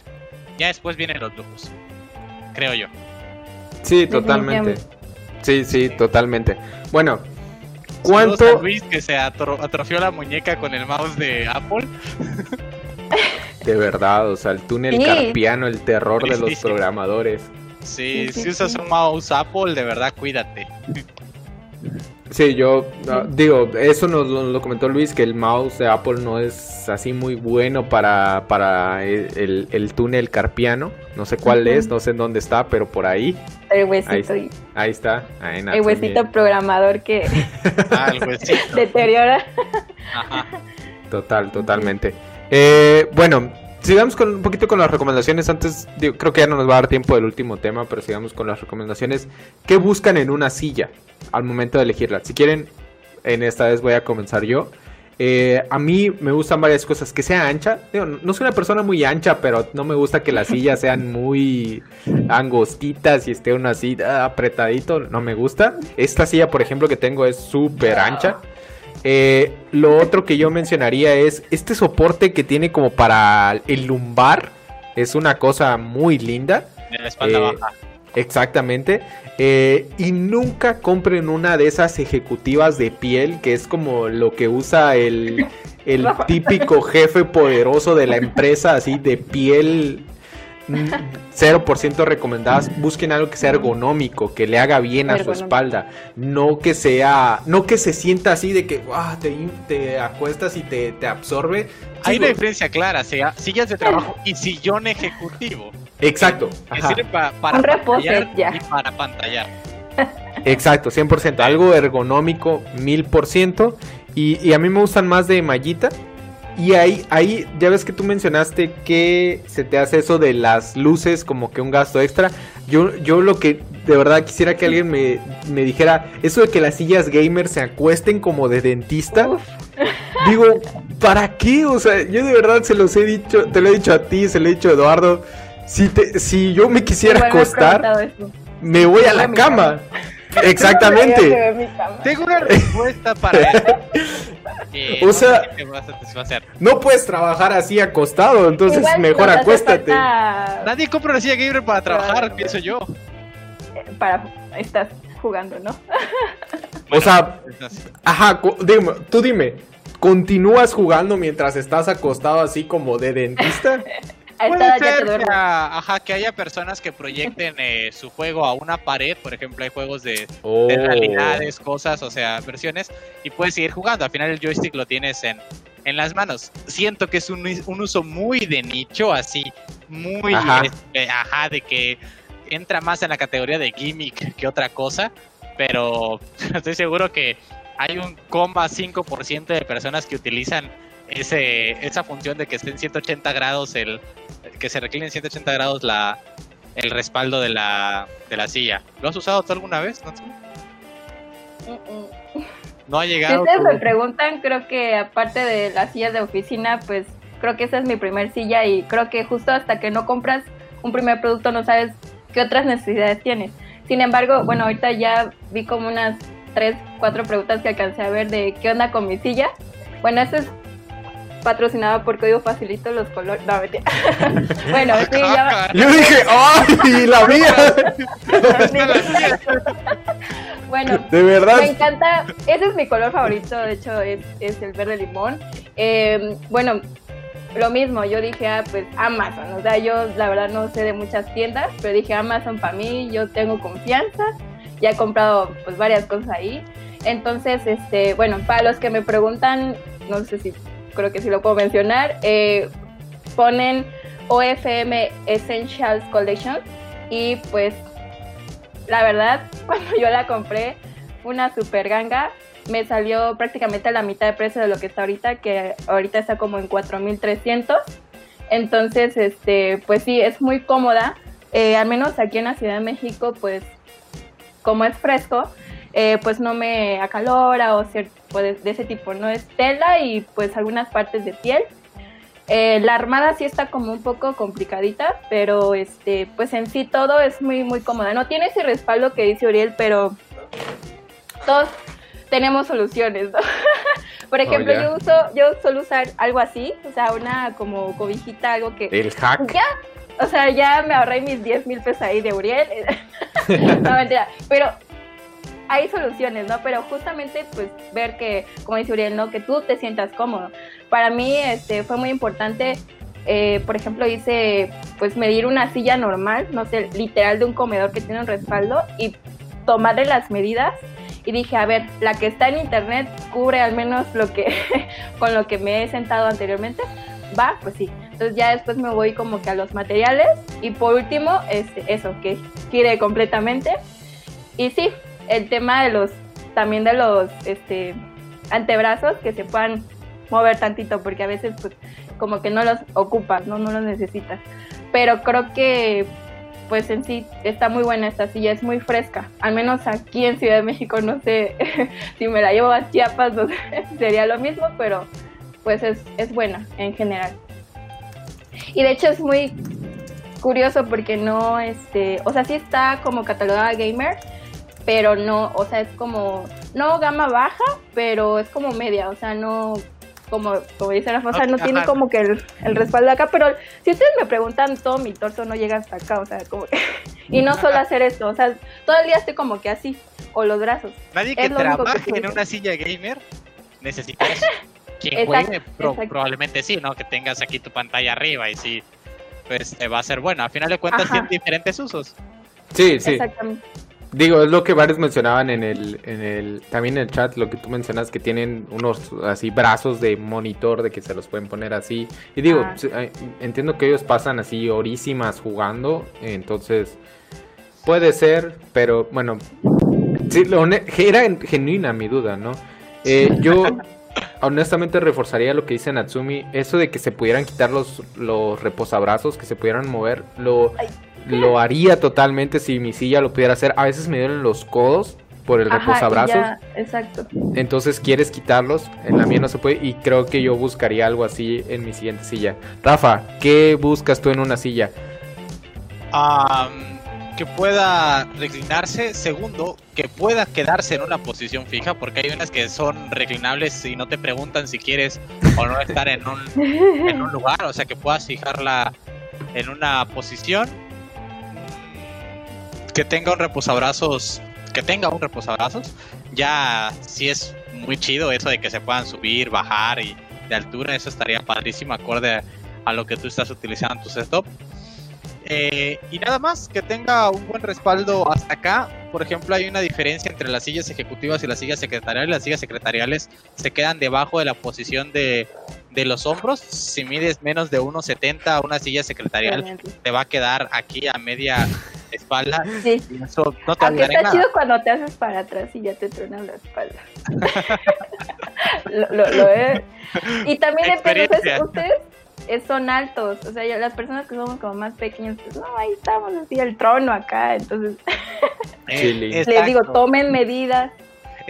Ya después vienen los lujos. Creo yo. Sí, totalmente. Sí, sí, totalmente. Bueno, ¿cuánto? a Luis que se atro- atrofió la muñeca con el mouse de Apple. De verdad, o sea, el túnel Sí. carpiano, el terror de los programadores. Sí, Sí, sí, si usas un mouse Apple, de verdad cuídate. Sí, yo ah, digo, eso nos lo, lo comentó Luis, que el mouse de Apple no es así muy bueno para, para el, el- el túnel carpiano. No sé cuál es, no sé en dónde está, pero por ahí, El huesito, Ahí y- ahí está. Ahí el huesito programador que Ah, el huesito. deteriora. Ajá. Total, totalmente. Eh, bueno, sigamos con un poquito con las recomendaciones. Antes, digo, creo que ya no nos va a dar tiempo del último tema, pero sigamos con las recomendaciones. ¿Qué buscan en una silla al momento de elegirla? Si quieren, en esta vez voy a comenzar yo. Eh, a mí me gustan varias cosas. Que sea ancha. Digo, no soy una persona muy ancha, pero no me gusta que las sillas sean muy angostitas y esté uno así ah, apretadito. No me gusta. Esta silla, por ejemplo, que tengo es súper ancha. Eh, lo otro que yo mencionaría es este soporte que tiene como para el lumbar. Es una cosa muy linda. De la espalda Eh, baja. Exactamente. Eh, y nunca compren una de esas ejecutivas de piel, que es como lo que usa el, el típico jefe poderoso de la empresa, así de piel 0% recomendadas. Busquen algo que sea ergonómico, que le haga bien a su espalda. No que sea, no que se sienta así de que ah, te, te acuestas y te, te absorbe. Hay Digo, una diferencia clara, sea, sillas de trabajo y sillón ejecutivo. Exacto. Que ajá. sirve pa- para Un reposo, pantallar ya. y para pantallar. Exacto, 100%. Algo ergonómico, 1000%. Y, y a mí me gustan más de mallita. Y ahí, ahí, ya ves que tú mencionaste que se te hace eso de las luces como que un gasto extra. Yo, yo lo que de verdad quisiera que alguien me, me dijera, eso de que las sillas gamer se acuesten como de dentista. Uf. Digo, ¿para qué? O sea, yo de verdad se los he dicho, te lo he dicho a ti, se lo he dicho a Eduardo. Si, te, si yo me quisiera Igual acostar, me voy a la cama. Exactamente. Tengo una respuesta para eso. Eh, O no sea- sé vas a-. No puedes trabajar así acostado, entonces Igual mejor acuéstate. falta Nadie compra una silla gamer para trabajar, Claro. pienso yo. Para estás jugando, ¿no? O sea, ajá, dime, tú dime, ¿continúas jugando mientras estás acostado así como de dentista? Puede ser que, ajá, que haya personas que proyecten eh, su juego a una pared, por ejemplo, hay juegos de, Oh. de realidades, cosas, o sea, versiones, y puedes seguir jugando. Al final el joystick lo tienes en, en las manos. Siento que es un, un uso muy de nicho, así, muy, Ajá. este, ajá, de que entra más en la categoría de gimmick que otra cosa, pero estoy seguro que hay un 5% de personas que utilizan ese, esa función de que esté en 180 grados el que se recline en 180 grados la el respaldo de la, de la silla. ¿Lo has usado tú alguna vez? Natsu? Mm, mm. No ha Si llegado. ustedes tu- me preguntan, creo que aparte de las sillas de oficina, pues creo que esa es mi primer silla y creo que justo hasta que no compras un primer producto no sabes qué otras necesidades tienes. Sin embargo, bueno, ahorita ya vi como unas tres, cuatro preguntas que alcancé a ver de qué onda con mi silla. Bueno, eso es patrocinado por Código Facilito los colores. No, bueno, sí, ya. Yo dije, ¡ay! La mía. bueno, de verdad. Me encanta. Ese es mi color favorito, de hecho, es, es el verde limón. Eh, bueno, lo mismo, yo dije, ah, pues Amazon, o sea, yo la verdad no sé de muchas tiendas, pero dije Amazon para mí, yo tengo confianza, ya he comprado pues varias cosas ahí. Entonces, este, bueno, para los que me preguntan, no sé si creo que sí lo puedo mencionar, eh, ponen OFM Essentials Collection y pues la verdad, cuando yo la compré, una super ganga, me salió prácticamente a la mitad de precio de lo que está ahorita, que ahorita está como en 4.300. Entonces, este, pues sí, es muy cómoda. Eh, al menos aquí en la Ciudad de México, pues como es fresco, eh, pues no me acalora o pues, de ese tipo. No es tela y pues algunas partes de piel. Eh, la armada sí está como un poco complicadita, pero este, pues en sí todo es muy, muy cómoda. No tiene ese respaldo que dice Uriel, pero todos tenemos soluciones, ¿no? Por oh, ejemplo, yo uso, yo suelo usar algo así, o sea, una como cobijita, algo que... El hack. Ya, o sea, ya me ahorré mis 10 mil pesos ahí de Uriel. no, mentira. Pero hay soluciones, ¿no? Pero justamente, pues, ver que, como dice Uriel, ¿no? Que tú te sientas cómodo. Para mí, este, fue muy importante, eh, por ejemplo, hice, pues, medir una silla normal, no sé, literal de un comedor que tiene un respaldo y tomarle las medidas y dije, a ver, la que está en internet cubre al menos lo que con lo que me he sentado anteriormente. Va, pues sí. Entonces ya después me voy como que a los materiales y por último, este, eso, que gire completamente. Y sí, el tema de los, también de los este, antebrazos que se puedan mover tantito porque a veces pues como que no los ocupas, ¿no? No los necesitas. Pero creo que pues en sí está muy buena esta silla, es muy fresca. Al menos aquí en Ciudad de México no sé si me la llevo a Chiapas sería lo mismo, pero pues es, es buena en general. Y de hecho es muy curioso porque no, este, o sea, sí está como catalogada gamer, pero no, o sea, es como, no gama baja, pero es como media, o sea, no, como, como dice la Fosa, no tiene como que el, respaldo acá, pero si ustedes me preguntan, todo mi torso no llega hasta acá, o sea, como y no solo hacer esto, o sea, todo el día estoy como que así, o los brazos. Nadie que trabaje en una silla gamer necesita eso. Quien juegue, probablemente sí, ¿no? Que tengas aquí tu pantalla arriba y sí, pues te va a ser bueno. Al final de cuentas tiene diferentes usos. Sí, sí. Exactamente. Digo, es lo que varios mencionaban en el, en el, también en el chat, lo que tú mencionas, que tienen unos así brazos de monitor, de que se los pueden poner así. Y digo, ah. entiendo que ellos pasan así horísimas jugando, entonces puede ser, pero bueno, sí, lo, era genuina mi duda, ¿no? Eh, yo honestamente reforzaría lo que dice Natsumi, eso de que se pudieran quitar los, los reposabrazos, que se pudieran mover, lo lo haría totalmente si mi silla lo pudiera hacer. A veces me duelen los codos por el reposabrazos. exacto. Entonces quieres quitarlos, en la mía no se puede y creo que yo buscaría algo así en mi siguiente silla. Rafa, ¿qué buscas tú en una silla? que pueda reclinarse. Segundo, que pueda quedarse en una posición fija, porque hay unas que son reclinables y no te preguntan si quieres o no estar en un, en un lugar, o sea que puedas fijarla en una posición que tenga un reposabrazos, que tenga un reposabrazos, ya sí es muy chido eso de que se puedan subir, bajar y de altura, eso estaría padrísimo acorde a lo que tú estás utilizando en tu setup. Eh, y nada más, que tenga un buen respaldo hasta acá. Por ejemplo, hay una diferencia entre las sillas ejecutivas y las sillas secretariales. Las sillas secretariales se quedan debajo de la posición de, de los hombros. Si mides menos de 1,70, una silla secretarial te va a quedar aquí a media espalda. Sí. Eso no te Aunque está chido cuando te haces para atrás y ya te truenan la espalda. lo, lo, Y también depende, ustedes son altos, o sea, las personas que somos como más pequeños, pues no, ahí estamos así, el trono acá, entonces les digo, tomen medidas.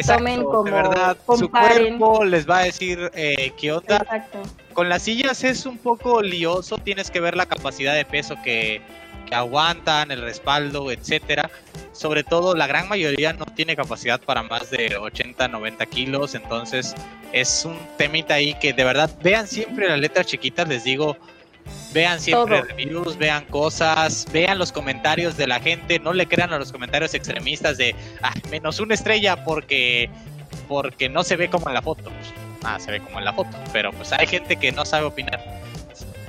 tomen como, de verdad, su cuerpo les va a decir eh, qué onda. Exacto. Con las sillas es un poco lioso, tienes que ver la capacidad de peso que, que aguantan, el respaldo, etcétera. Sobre todo, la gran mayoría no tiene capacidad para más de 80, 90 kilos. Entonces, es un temita ahí que de verdad vean siempre las letras chiquitas. Les digo, vean siempre reviews, vean cosas, vean los comentarios de la gente. No le crean a los comentarios extremistas de ah, menos una estrella porque, porque no se ve como en la foto. Ah, se ve como en la foto, pero pues hay gente que no sabe opinar.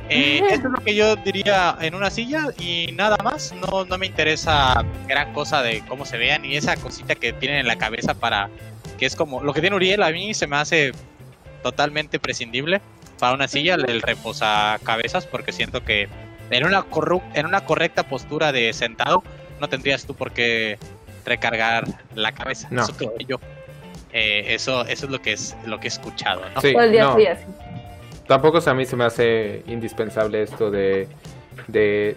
Eh, esto es lo que yo diría en una silla y nada más. No, no me interesa gran cosa de cómo se vean y esa cosita que tienen en la cabeza para que es como lo que tiene Uriel a mí se me hace totalmente prescindible para una silla el reposacabezas porque siento que en una en una correcta postura de sentado no tendrías tú por qué recargar la cabeza. Eso yo. Eh, eso, eso es lo que es lo que he escuchado, ¿no? Sí, no tampoco a mí se me hace indispensable esto de, de,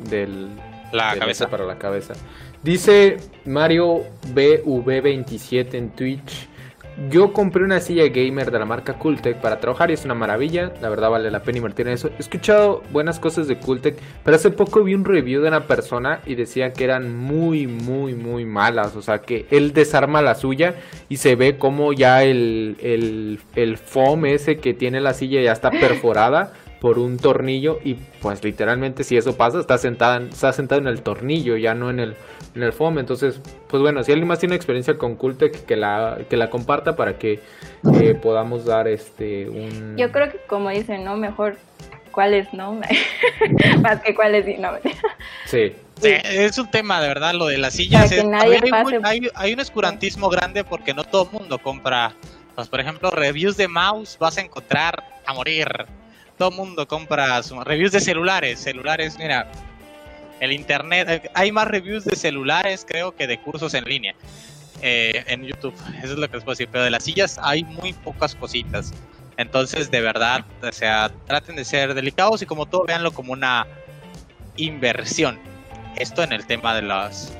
del, la cabeza para la cabeza. Dice Mario BV27 en Twitch. Yo compré una silla gamer de la marca Cultec para trabajar y es una maravilla. La verdad vale la pena invertir en eso. He escuchado buenas cosas de Cultec, pero hace poco vi un review de una persona y decía que eran muy, muy, muy malas. O sea, que él desarma la suya y se ve como ya el, el, el foam ese que tiene la silla ya está perforada por un tornillo y pues literalmente si eso pasa está sentada está sentado en el tornillo ya no en el en el foam. Entonces pues bueno si alguien más tiene experiencia con Cultec que la que la comparta para que eh, podamos dar este un yo creo que como dicen no mejor cuáles no más que cuáles no sí. Es un tema de verdad lo de las sillas hay, hay, un escurantismo grande porque no todo el mundo compra pues por ejemplo reviews de mouse vas a encontrar a morir todo mundo compra reviews de celulares. Celulares, mira, el internet, hay más reviews de celulares creo que de cursos en línea eh, en YouTube. Eso es lo que les puedo decir. Pero de las sillas hay muy pocas cositas. Entonces, de verdad, o sea, traten de ser delicados y como todo, véanlo como una inversión. Esto en el tema de los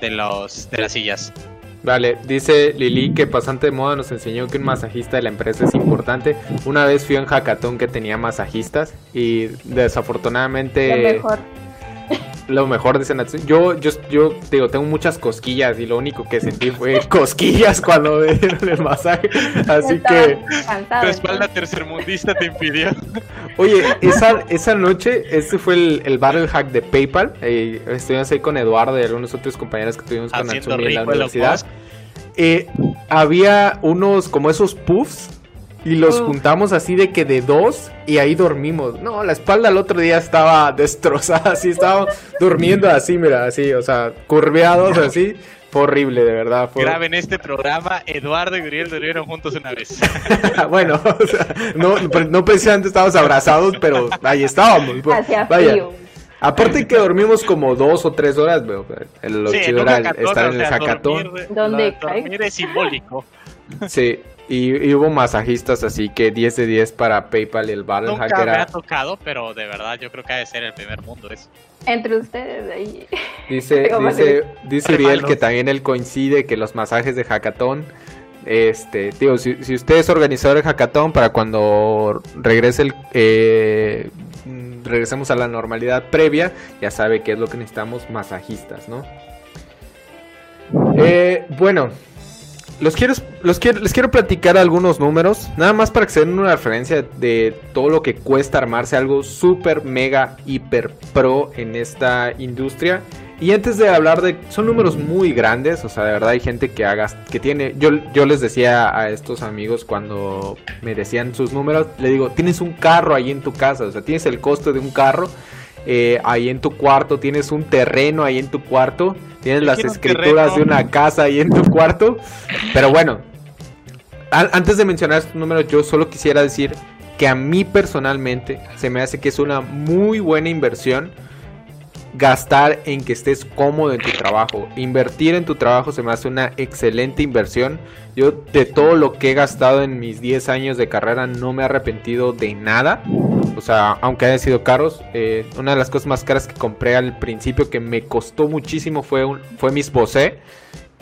de los de las sillas. Vale, dice Lili que pasante de moda nos enseñó que un masajista de la empresa es importante. Una vez fui a un hackathon que tenía masajistas y desafortunadamente... Lo mejor. Lo mejor de Natsu. Yo, yo, yo digo, tengo muchas cosquillas y lo único que sentí fue cosquillas cuando me dieron el masaje. Así que... tu espalda tercermundista te impidió. Oye, esa, esa noche, este fue el, el battle hack de PayPal. Eh, estuvimos ahí con Eduardo y algunos otros compañeros que tuvimos con Natsumi en la universidad. Eh, había unos como esos puffs y los juntamos así de que de dos y ahí dormimos. No, la espalda el otro día estaba destrozada, así estaba durmiendo así, mira, así, o sea, curveados así. Fue horrible, de verdad. Fue... Graben este programa, Eduardo y Uriel durmieron juntos una vez. bueno, o sea, no, no precisamente estábamos abrazados, pero ahí estábamos. Vaya. Aparte que dormimos como dos o tres horas, veo. Lo chido era estar en el hackathon. Donde dormir es simbólico. Sí, y, hubo masajistas, así que 10 de 10 para PayPal y el Battle Nunca Hacker. me ha tocado, pero de verdad yo creo que ha de ser el primer mundo eso. Entre ustedes ahí. Dice, dice, dice Uriel que también él coincide que los masajes de hackathon. Este, tío, si, si usted es organizador de hackathon, para cuando regrese el, eh, regresemos a la normalidad previa, ya sabe qué es lo que necesitamos, masajistas, ¿no? Eh, bueno, los quiero, los quiero, les quiero platicar algunos números, nada más para que se den una referencia de todo lo que cuesta armarse algo súper, mega, hiper pro en esta industria. Y antes de hablar de, son números muy grandes, o sea, de verdad hay gente que haga, que tiene, yo, yo les decía a estos amigos cuando me decían sus números, le digo, tienes un carro ahí en tu casa, o sea, tienes el costo de un carro eh, ahí en tu cuarto, tienes un terreno ahí en tu cuarto, tienes las escrituras de una casa ahí en tu cuarto, pero bueno, antes de mencionar estos números, yo solo quisiera decir que a mí personalmente se me hace que es una muy buena inversión gastar en que estés cómodo en tu trabajo. Invertir en tu trabajo se me hace una excelente inversión. Yo de todo lo que he gastado en mis 10 años de carrera no me he arrepentido de nada. O sea, aunque hayan sido caros, eh, una de las cosas más caras que compré al principio que me costó muchísimo fue, un, fue mis Bose.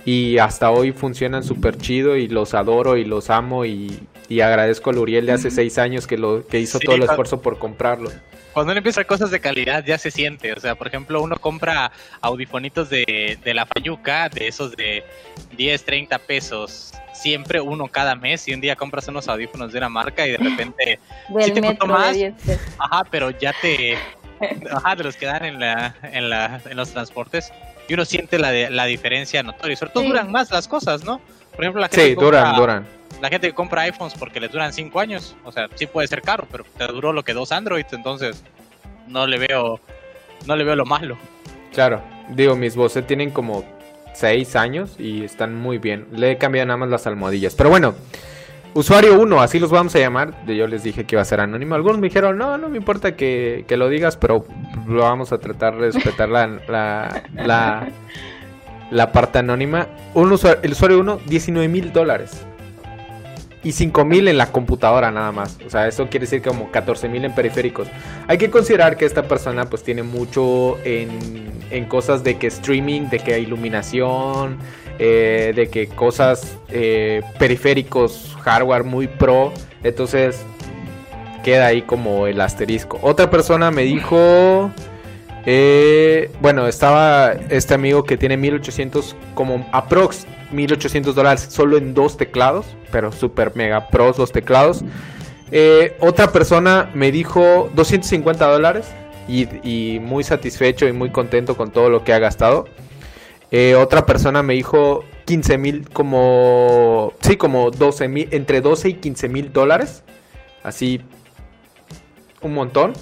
Y hasta hoy funcionan súper chido y los adoro y los amo y, agradezco a Luriel de hace 6 años que, lo, que hizo todo el esfuerzo por comprarlo. Cuando uno empieza cosas de calidad ya se siente. O sea, por ejemplo, uno compra audifonitos de, de la Fayuca, de esos de 10, 30 pesos, siempre uno cada mes. Y un día compras unos audífonos de una marca y de repente Del sí te costó metro más. 10 pesos. Ajá, pero ya te. Ajá, de los que dan en, la, en, la, en los transportes. Y uno siente la, de- la diferencia notoria. Y sobre todo Sí. duran más las cosas, ¿no? Por ejemplo, la gente, Sí, compra, duran, duran. La gente que compra iPhones porque les duran 5 años. O sea, sí puede ser caro, pero te duró lo que dos Androids. Entonces, no le veo. No le veo lo malo. Claro, digo, mis Bose tienen como 6 años y están muy bien. Le he cambiado nada más las almohadillas. Pero bueno, usuario 1, así los vamos a llamar. Yo les dije que iba a ser anónimo. Algunos me dijeron, no, no me importa que, que lo digas, pero lo vamos a tratar de respetar la, la, la, la parte anónima. Un usuario, el usuario 1, 19 mil dólares. Y 5 mil en la computadora nada más. O sea, eso quiere decir como 14 mil en periféricos. Hay que considerar que esta persona pues tiene mucho en, en cosas de que streaming, de que iluminación, eh, de que cosas eh, periféricos, hardware muy pro. Entonces queda ahí como el asterisco. Otra persona me dijo... eh, bueno, estaba este amigo que tiene 1800 como aprox 1800 dólares solo en dos teclados, pero super mega pros los teclados. Eh, otra persona me dijo 250 dólares y, muy satisfecho y muy contento con todo lo que ha gastado. Eh, otra persona me dijo 15 mil como, sí, como 12 mil, entre 12 y 15 mil dólares. Así, un montón.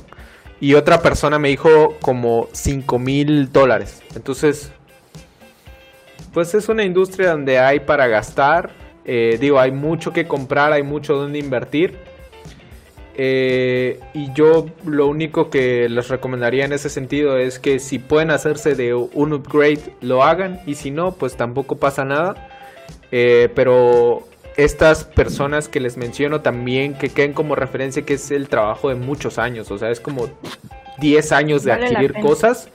Y otra persona me dijo como 5 mil dólares. Entonces, pues es una industria donde hay para gastar. Eh, digo, hay mucho que comprar, hay mucho donde invertir. Eh, y yo lo único que les recomendaría en ese sentido es que si pueden hacerse de un upgrade, lo hagan. Y si no, pues tampoco pasa nada. Eh, pero estas personas que les menciono también, que queden como referencia que es el trabajo de muchos años. O sea, es como 10 años de Vale adquirir cosas.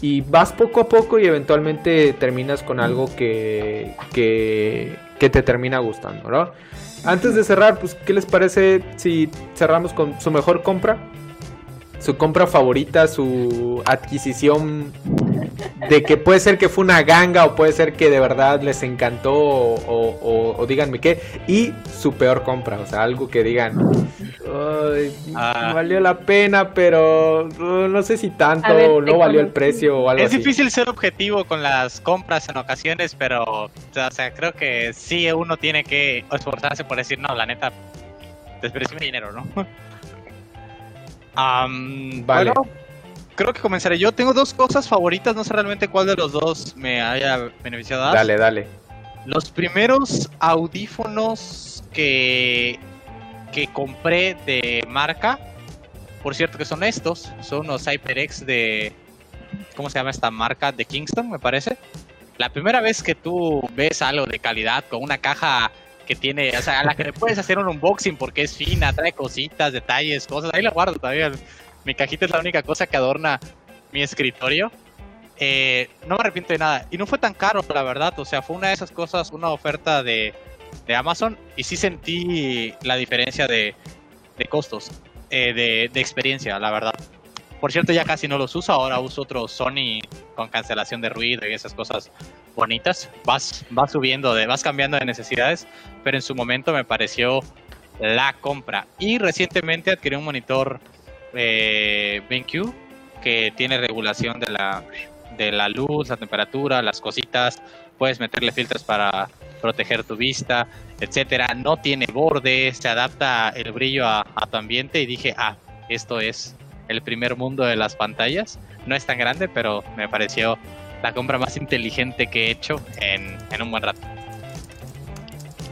Y vas poco a poco y eventualmente terminas con algo que, que, que te termina gustando, ¿no? Antes de cerrar, pues, ¿qué les parece si cerramos con su mejor compra? Su compra favorita, su adquisición de que puede ser que fue una ganga o puede ser que de verdad les encantó o, o- o- o díganme qué. Y su peor compra, o sea, algo que digan, "Ay, Ah. valió la pena, pero uh, no sé si tanto, ver, no valió el precio o algo Es así. difícil ser objetivo con las compras en ocasiones, pero o sea, creo que sí uno tiene que esforzarse por decir, no, la neta, desprecio mi dinero, ¿no? Am, Vale. Bueno, creo que comenzaré yo. Tengo dos cosas favoritas, no sé realmente cuál de los dos me haya beneficiado. Dale, dale. Los primeros audífonos que, que compré de marca, por cierto que son estos, son unos HyperX de, ¿cómo se llama esta marca? De Kingston, me parece. La primera vez que tú ves algo de calidad con una caja que tiene, o sea, a la que le puedes hacer un unboxing porque es fina, trae cositas, detalles, cosas, ahí la guardo todavía. Mi cajita es la única cosa que adorna mi escritorio. Eh, no me arrepiento de nada. Y no fue tan caro, la verdad. O sea, fue una de esas cosas, una oferta de, de Amazon. Y sí sentí la diferencia de, de costos, eh, de, de experiencia, la verdad. Por cierto, ya casi no los uso. Ahora uso otro Sony con cancelación de ruido y esas cosas bonitas. Vas, vas subiendo, vas cambiando de necesidades. Pero en su momento me pareció la compra. Y recientemente adquirí un monitor eh, BenQ que tiene regulación de la, de la luz, la temperatura, las cositas. Puedes meterle filtros para proteger tu vista, etcétera. No tiene borde, se adapta el brillo a, a tu ambiente y dije, ah, esto es el primer mundo de las pantallas. No es tan grande, pero me pareció la compra más inteligente que he hecho en, en un buen rato.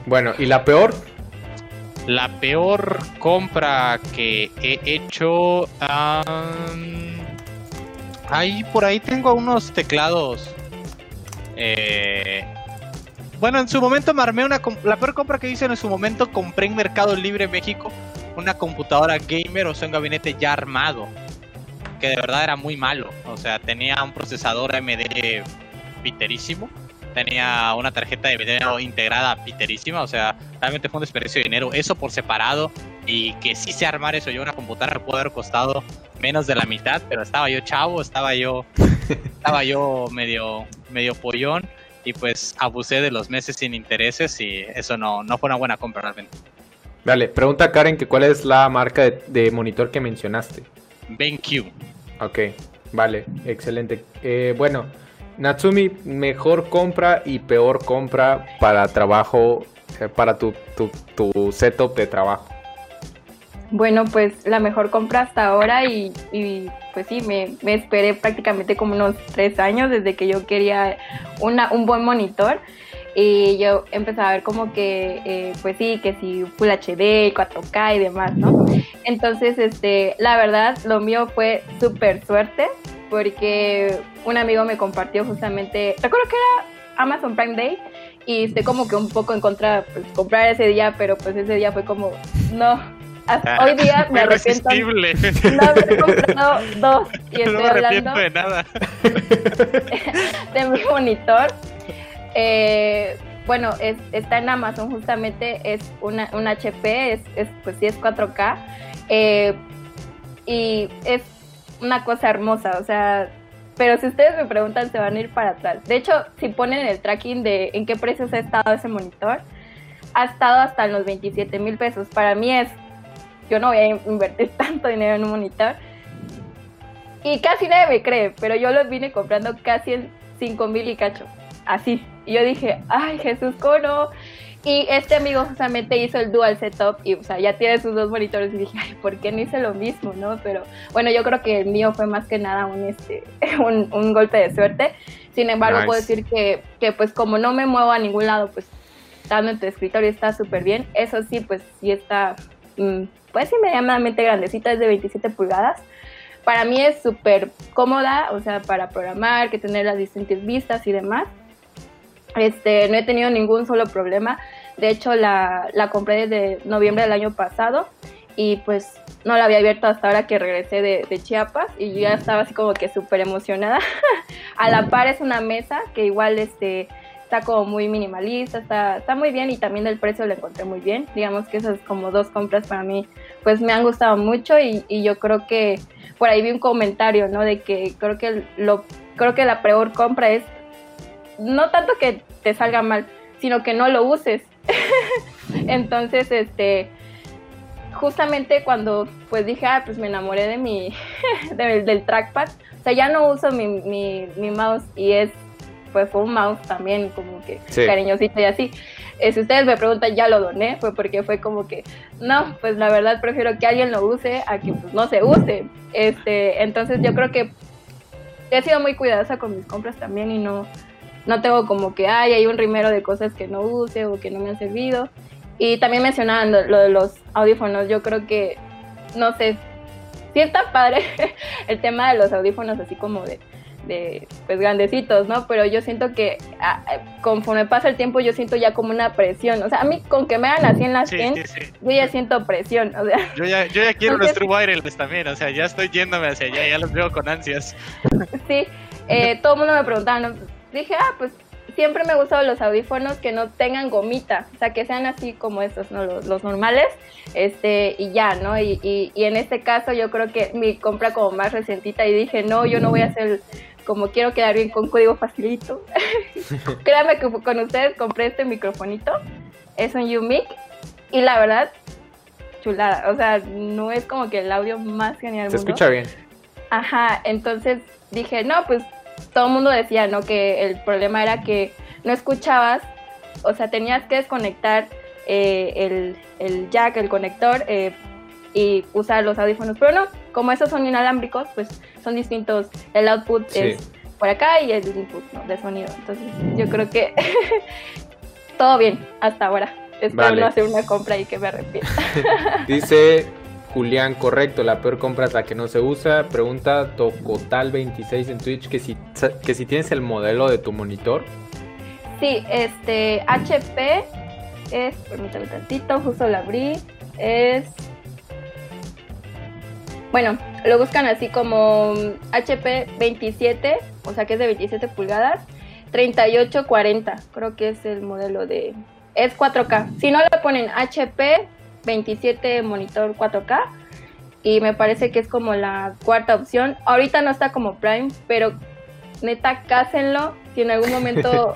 Bueno, ¿y la peor? La peor compra que he hecho. ahí por ahí tengo unos teclados. eh, bueno, en su momento me armé una. La peor compra que hice en su momento compré en Mercado Libre México una computadora gamer, o sea, un gabinete ya armado. Que de verdad era muy malo. O sea, tenía un procesador AMD piterísimo. Tenía una tarjeta de video integrada piterísima, o sea, realmente fue un desperdicio de dinero, eso por separado, y que sí se armar eso yo una computadora pudo haber costado menos de la mitad, pero estaba yo chavo, estaba yo, estaba yo medio, medio pollón, y pues abusé de los meses sin intereses, y eso no, no fue una buena compra realmente. Vale, pregunta Karen que cuál es la marca de, de monitor que mencionaste. BenQ. Ok, vale, excelente. Eh, bueno, Natsumi, mejor compra y peor compra para trabajo, para tu, tu, tu, setup de trabajo. Bueno, pues la mejor compra hasta ahora y, y pues sí, me, me, esperé prácticamente como unos tres años desde que yo quería una, un buen monitor y yo empecé a ver como que, eh, pues sí, que si Full HD, 4K y demás, ¿no? Entonces, este, la verdad, lo mío fue súper suerte porque un amigo me compartió justamente, recuerdo que era Amazon Prime Day y estoy como que un poco en contra, pues comprar ese día, pero pues ese día fue como, no, hasta ah, hoy día me arrepiento. No haber comprado dos y estoy no me hablando de nada. de mi monitor eh, bueno, es, está en Amazon justamente, es una, un HP, es, es, pues sí es 4K, eh, y es una cosa hermosa, o sea, pero si ustedes me preguntan se van a ir para atrás. De hecho, si ponen el tracking de en qué precios ha estado ese monitor, ha estado hasta los 27 mil pesos. Para mí es, yo no voy a invertir tanto dinero en un monitor. Y casi nadie me cree, pero yo los vine comprando casi en 5 mil y cacho así. Y yo dije, ay Jesús, ¿cómo no? Y este amigo justamente hizo el dual setup y, o sea, ya tiene sus dos monitores y dije, ay, ¿por qué no hice lo mismo, no? Pero bueno, yo creo que el mío fue más que nada un, este, un, un golpe de suerte. Sin embargo, puedo decir que, que, pues como no me muevo a ningún lado, pues estando en tu escritorio está súper bien. Eso sí, pues sí está, mm, pues sí, medianamente grandecita, es de 27 pulgadas para mí es súper cómoda, o sea, para programar, que tener las distintas vistas y demás. Este, no he tenido ningún solo problema. De hecho, la, la compré desde noviembre del año pasado y pues no la había abierto hasta ahora que regresé de, de Chiapas y yo ya estaba así como que súper emocionada. a la par es una mesa que igual este, está como muy minimalista, está, está muy bien y también el precio lo encontré muy bien. Digamos que esas como dos compras para mí pues me han gustado mucho y, y yo creo que por ahí vi un comentario, ¿no? De que creo que lo creo que la peor compra es no tanto que te salga mal, sino que no lo uses. Entonces, este, justamente cuando pues dije, ah, pues me enamoré de mi, del trackpad, o sea, ya no uso mi, mi, mi, mouse y es, pues fue un mouse también como que cariñosito y así. Eh, si ustedes me preguntan, ya lo doné, fue porque fue como que, no, pues la verdad prefiero que alguien lo use a que pues, no se use. Este, entonces yo creo que he sido muy cuidadosa con mis compras también y no, no tengo como que, ay, hay un rimero de cosas que no use o que no me han servido. Y también mencionaban lo, de los audífonos, yo creo que, no sé, sí está padre el tema de los audífonos así como de, de pues grandecitos, ¿no? Pero yo siento que ah, conforme pasa el tiempo yo siento ya como una presión, o sea, a mí con que me hagan así en la sí, yo ya siento presión, o sea. Yo ya, yo ya quiero los True Wireless también, o sea, ya estoy yéndome hacia allá, ya los veo con ansias. Sí, eh, todo el mundo me preguntaba, ¿no? Dije, ah, pues siempre me gustan los audífonos que no tengan gomita, o sea, que sean así como estos, ¿no? Los, los normales, este, y ya, ¿no? Y, y, y, en este caso yo creo que mi compra como más recientita y dije, no, yo no voy a hacer como quiero quedar bien con código facilito. Créanme que con ustedes compré este microfonito, es un UMIC, y la verdad, chulada, o sea, no es como que el audio más genial. Se escucha bien. Ajá, entonces dije, no, pues todo el mundo decía, ¿no? Que el problema era que no escuchabas, o sea, tenías que desconectar eh, el, el, jack, el conector eh, y usar los audífonos, pero no, como esos son inalámbricos, pues son distintos, el output es por acá y el input ¿no? de sonido, entonces yo creo que todo bien hasta ahora. Espero no hacer una compra y que me arrepienta. Dice Julián, correcto, la peor compra es la que no se usa. Pregunta Tocotal26 en Twitch que si, que si tienes el modelo de tu monitor. Sí, este HP es, permítame tantito, justo lo abrí, es... Bueno, lo buscan así como HP 27, o sea que es de 27 pulgadas. 3840, creo que es el modelo de... Es 4K. Si no le ponen HP 27 monitor 4K y me parece que es como la cuarta opción. Ahorita no está como Prime, pero neta, cásenlo. Si en algún momento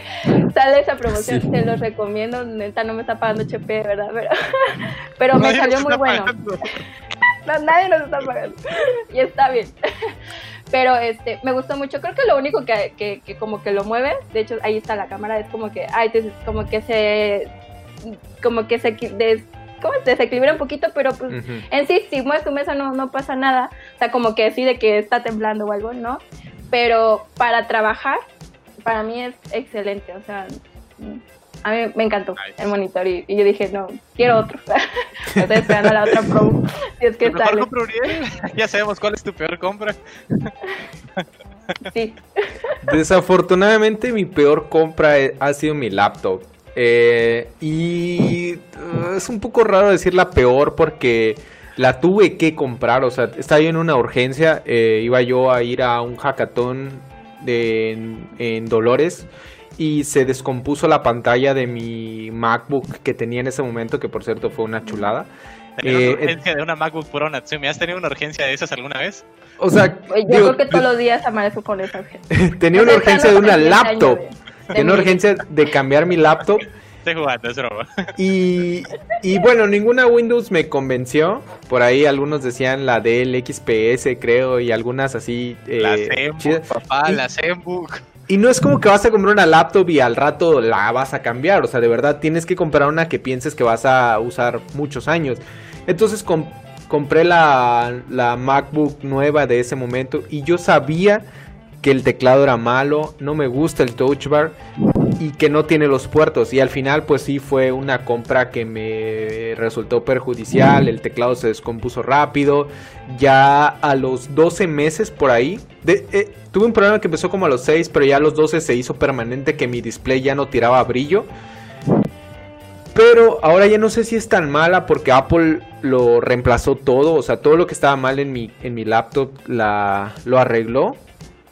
sale esa promoción, se los recomiendo. Neta, no me está pagando HP, ¿verdad? Pero, pero me salió muy bueno. nadie nos está pagando. y está bien. Pero este, me gustó mucho. Creo que lo único que, que, que como que lo mueve, de hecho ahí está la cámara, es como que, ay, como que se, como que se des, ¿cómo? desequilibra un poquito, pero pues en sí, si mueves tu mesa no, no pasa nada. O sea, como que sí de que está temblando o algo, ¿no? Pero para trabajar, para mí es excelente. O sea, a mí me encantó el monitor y, yo dije, no, quiero otro. Estoy esperando la otra pro. Si es que sale. Ya sabemos cuál es tu peor compra. sí. Desafortunadamente mi peor compra ha sido mi laptop. Eh, y uh, es un poco raro decir la peor porque la tuve que comprar, o sea, estaba yo en una urgencia, eh, iba yo a ir a un hackathon de, en, Dolores y se descompuso la pantalla de mi MacBook que tenía en ese momento, que por cierto fue una chulada. ¿Tenía una eh, urgencia de una MacBook Pro Natsumi? ¿Has tenido una urgencia de esas alguna vez? O sea, yo creo que todos los días amanezco con esa urgencia. tenía una urgencia de una laptop. Tenía urgencia de cambiar mi laptop. Estoy jugando, es broma. Y, y bueno, ninguna Windows me convenció. Por ahí algunos decían la del XPS, creo, y algunas así. Eh, la Zenbook, papá, la Zenbook. Y no es como que vas a comprar una laptop y al rato la vas a cambiar. O sea, de verdad tienes que comprar una que pienses que vas a usar muchos años. Entonces compré la, la MacBook nueva de ese momento y yo sabía que el teclado era malo, no me gusta el touch bar y que no tiene los puertos. Y al final pues sí fue una compra que me resultó perjudicial, el teclado se descompuso rápido, ya a los 12 meses por ahí, eh, tuve un problema que empezó como a los 6, pero ya a los 12 se hizo permanente que mi display ya no tiraba brillo. Pero ahora ya no sé si es tan mala porque Apple lo reemplazó todo. O sea, todo lo que estaba mal en mi, en mi laptop la, lo arregló.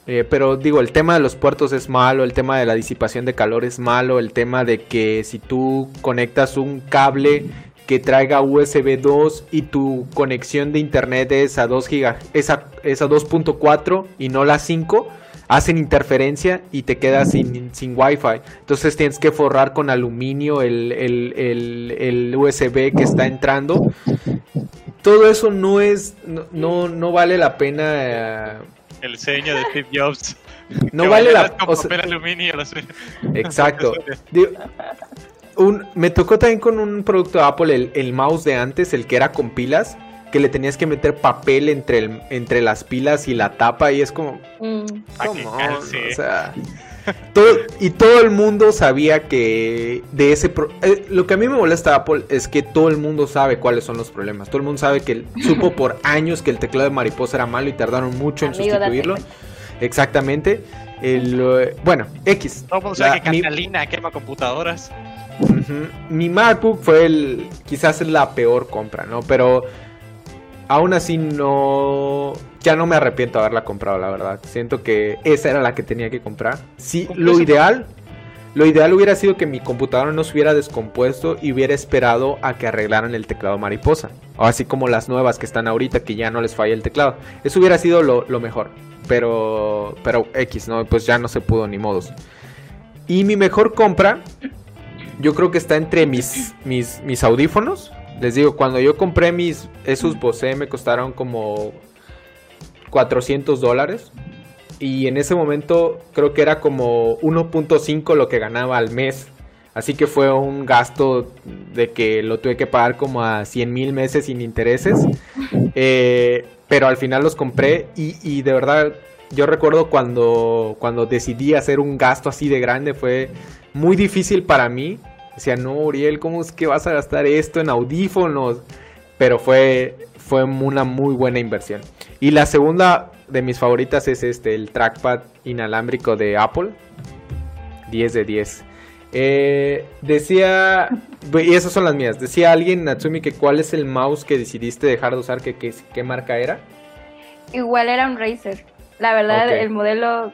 Eh, pero digo, el tema de los puertos es malo, el tema de la disipación de calor es malo, el tema de que si tú conectas un cable que traiga USB 2 y tu conexión de internet es a 2 giga, es a, 2.4 y no la 5, hacen interferencia y te quedas sin, sin Wi-Fi. Entonces tienes que forrar con aluminio el, el, USB que está entrando. Todo eso no es, no, no, vale la pena. El seño de Steve Jobs. No vale la pena. aluminio. Exacto. un, me tocó también con un producto de Apple, el, el mouse de antes, el que era con pilas que le tenías que meter papel entre, el, entre las pilas y la tapa y es como... Mm. O sea... Todo, y todo el mundo sabía que de ese... Eh, lo que a mí me molesta Apple es que todo el mundo sabe cuáles son los problemas. Todo el mundo sabe que supo por años que el teclado de mariposa era malo y tardaron mucho en sustituirlo. Exactamente. El, bueno, X. Todo el mundo sabe que Catalina quema computadoras. Mi MacBook fue el quizás la peor compra, ¿no? Pero aún así no ya no me arrepiento de haberla comprado, la verdad. Siento que esa era la que tenía que comprar. Sí, lo ideal lo ideal hubiera sido que mi computadora no se hubiera descompuesto y hubiera esperado a que arreglaran el teclado mariposa. O así como las nuevas que están ahorita que ya no les falla el teclado. Eso hubiera sido lo, mejor. Pero, pero X, ¿no? Pues ya no se pudo ni modos. Y mi mejor compra, yo creo que está entre mis, mis, mis audífonos les digo, cuando yo compré mis, esos Bose me costaron como 400 dólares. Y en ese momento creo que era como 1.5 lo que ganaba al mes. Así que fue un gasto de que lo tuve que pagar como a 100 mil meses sin intereses. Eh, pero al final los compré y, y, de verdad yo recuerdo cuando, cuando decidí hacer un gasto así de grande fue muy difícil para mí Decía, no, Uriel, ¿cómo es que vas a gastar esto en audífonos? Pero fue, fue una muy buena inversión. Y la segunda de mis favoritas es este, el trackpad inalámbrico de Apple. 10 de 10. Eh, decía, y esas son las mías. Decía alguien, Natsumi, que cuál es el mouse que decidiste dejar de usar, que, qué marca era. Igual era un Razer. La verdad, el modelo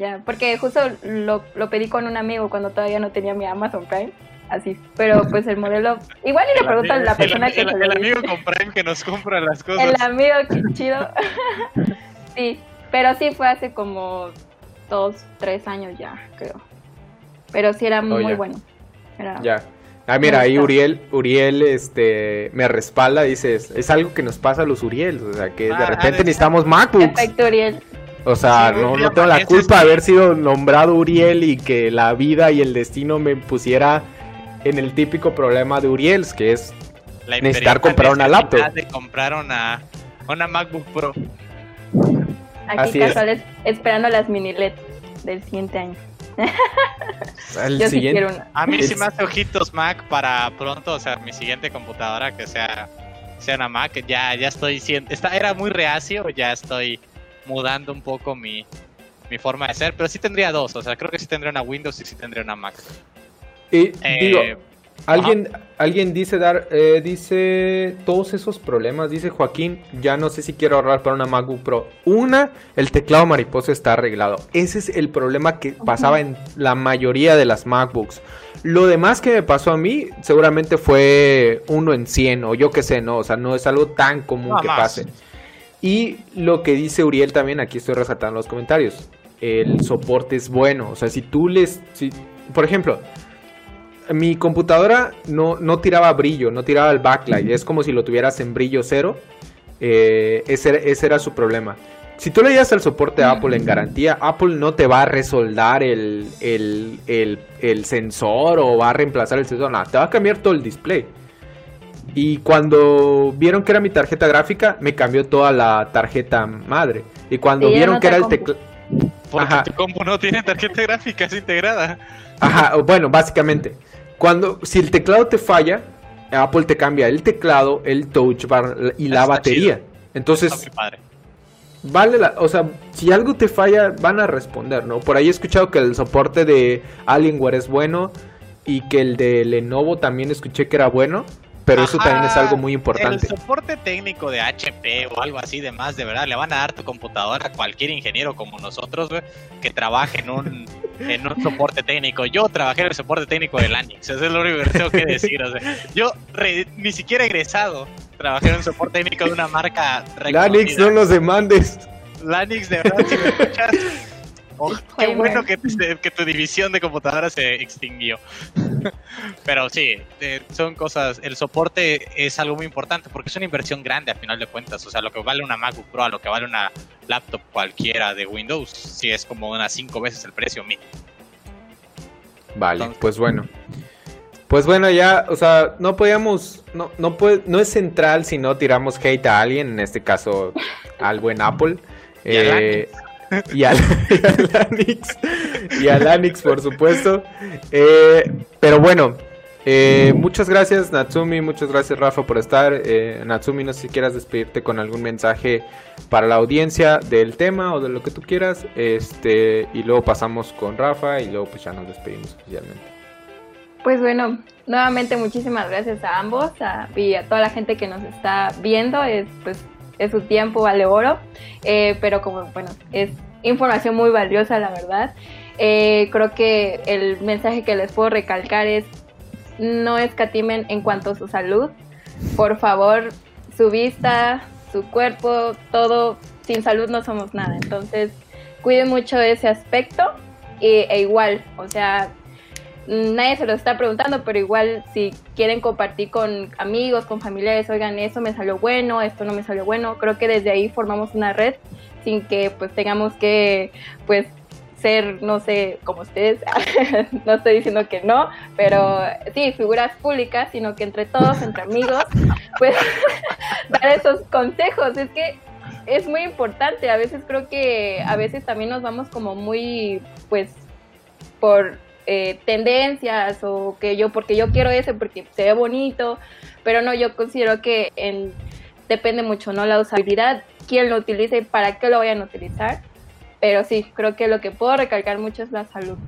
ya, porque justo lo, lo pedí con un amigo cuando todavía no tenía mi Amazon Prime así. Pero pues el modelo, igual y le pregunto a la persona que el, el, amigo con Prime que nos compra las cosas. El amigo que chido. sí, pero sí fue hace como dos, tres años ya, creo. Pero sí era muy, bueno. Ya. Ah, mira, ahí Uriel, Uriel este, me respalda, dice, es algo que nos pasa a los Uriel, o sea, que de ah, repente necesitamos MacBooks. Perfecto, Uriel. O sea, no, no tengo la culpa de haber sido nombrado Uriel y que la vida y el destino me pusiera en el típico problema de Uriel, que es necesitar comprar una laptop. De comprar una, una MacBook Pro. Aquí casuales esperando las mini LED del siguiente año. Yo Sí quiero una. A mí sí me hace ojitos Mac para pronto, o sea, mi siguiente computadora que sea, sea una Mac. Ya, ya estoy siendo, está, era muy reacio, ya estoy mudando un poco mi, mi forma de ser, pero sí tendría dos, o sea, creo que sí tendría una Windows y sí tendría una Mac. Y digo, eh, alguien, alguien dice dar, eh, dice todos esos problemas, dice Joaquín, ya no sé si quiero ahorrar para una MacBook Pro. Una, el teclado mariposa está arreglado. Ese es el problema que pasaba en la mayoría de las MacBooks. Lo demás que me pasó a mí seguramente fue uno en 100 o yo qué sé, no, o sea, no es algo tan común que pase. Y lo que dice Uriel también, aquí estoy resaltando los comentarios, el soporte es bueno, o sea, si tú les, si, por ejemplo, mi computadora no, no tiraba brillo, no tiraba el backlight. Es como si lo tuvieras en brillo cero. Eh, ese, ese, era su problema. Si tú le das el soporte a Apple en garantía, Apple no te va a resoldar el, el, sensor o va a reemplazar el sensor. Nada, te va a cambiar todo el display. Y cuando vieron que era mi tarjeta gráfica, me cambió toda la tarjeta madre. Y cuando vieron que era el teclado. Porque tu compu no tiene tarjeta gráfica, es integrada. Ajá, bueno, básicamente. Cuando, si el teclado te falla, Apple te cambia el teclado, el touch bar y la batería. Entonces, vale la, o sea, si algo te falla, van a responder, ¿no? Por ahí he escuchado que el soporte de Alienware es bueno y que el de Lenovo también escuché que era bueno. Pero eso también es algo muy importante. El soporte técnico de HP o algo así de más, de verdad, le van a dar tu computadora a cualquier ingeniero como nosotros, que trabaje en un, en un soporte técnico. Yo trabajé en el soporte técnico de Lanix, eso es lo único que tengo que decir. yo ni siquiera egresado trabajé en un soporte técnico de una marca Lanix, no nos demandes. Lanix, de verdad, si me escuchas qué bueno que, tu división de computadoras se extinguió. Pero sí, son cosas. El soporte es algo muy importante porque es una inversión grande a final de cuentas. O sea, lo que vale una MacBook Pro a lo que vale una laptop cualquiera de Windows, sí es como unas cinco veces el precio mínimo. Vale, pues bueno. Pues bueno, ya, o sea, no podíamos, no, no, puede, no es central si no tiramos hate a alguien, en este caso al buen Apple. Eh, y al, Lanix, y al Lanix, por supuesto. Eh, pero bueno, eh, muchas gracias Natsumi, muchas gracias Rafa por estar. Eh, Natsumi, no sé si quieras despedirte con algún mensaje para la audiencia del tema o de lo que tú quieras. Este, y luego pasamos con Rafa y luego pues ya nos despedimos oficialmente. Pues bueno, nuevamente muchísimas gracias a ambos y a toda la gente que nos está viendo. Es pues es su tiempo, vale oro, eh, pero como, bueno, es información muy valiosa, la verdad. Eh, creo que el mensaje que les puedo recalcar es no escatimen en cuanto a su salud. Por favor, su vista, su cuerpo, todo, sin salud no somos nada. Entonces, cuiden mucho ese aspecto e igual, o sea, nadie se lo está preguntando, pero igual si quieren compartir con amigos, con familiares, oigan, eso me salió bueno, esto no me salió bueno, creo que desde ahí formamos una red sin que pues tengamos que pues ser, no sé, como ustedes, no estoy diciendo que no, pero sí, figuras públicas, sino que entre todos, entre amigos, pues dar esos consejos. Es que es muy importante, a veces creo que a veces también nos vamos como muy, pues, por eh, tendencias o que yo, porque yo quiero ese, porque se ve bonito, pero no, yo considero que en, depende mucho, ¿no? La usabilidad, quién lo utiliza y para qué lo vayan a utilizar. Pero sí, creo que lo que puedo recalcar mucho es la salud.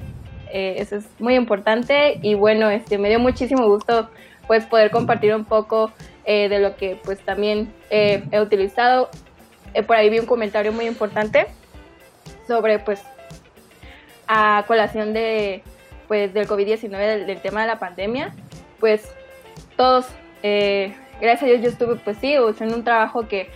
Eh, eso es muy importante y bueno, este, me dio muchísimo gusto pues poder compartir un poco eh, de lo que pues también he utilizado. por ahí vi un comentario muy importante sobre pues a colación de, pues, del COVID-19, del, tema de la pandemia, pues todos, eh, gracias a Dios yo estuve, pues sí, en un trabajo que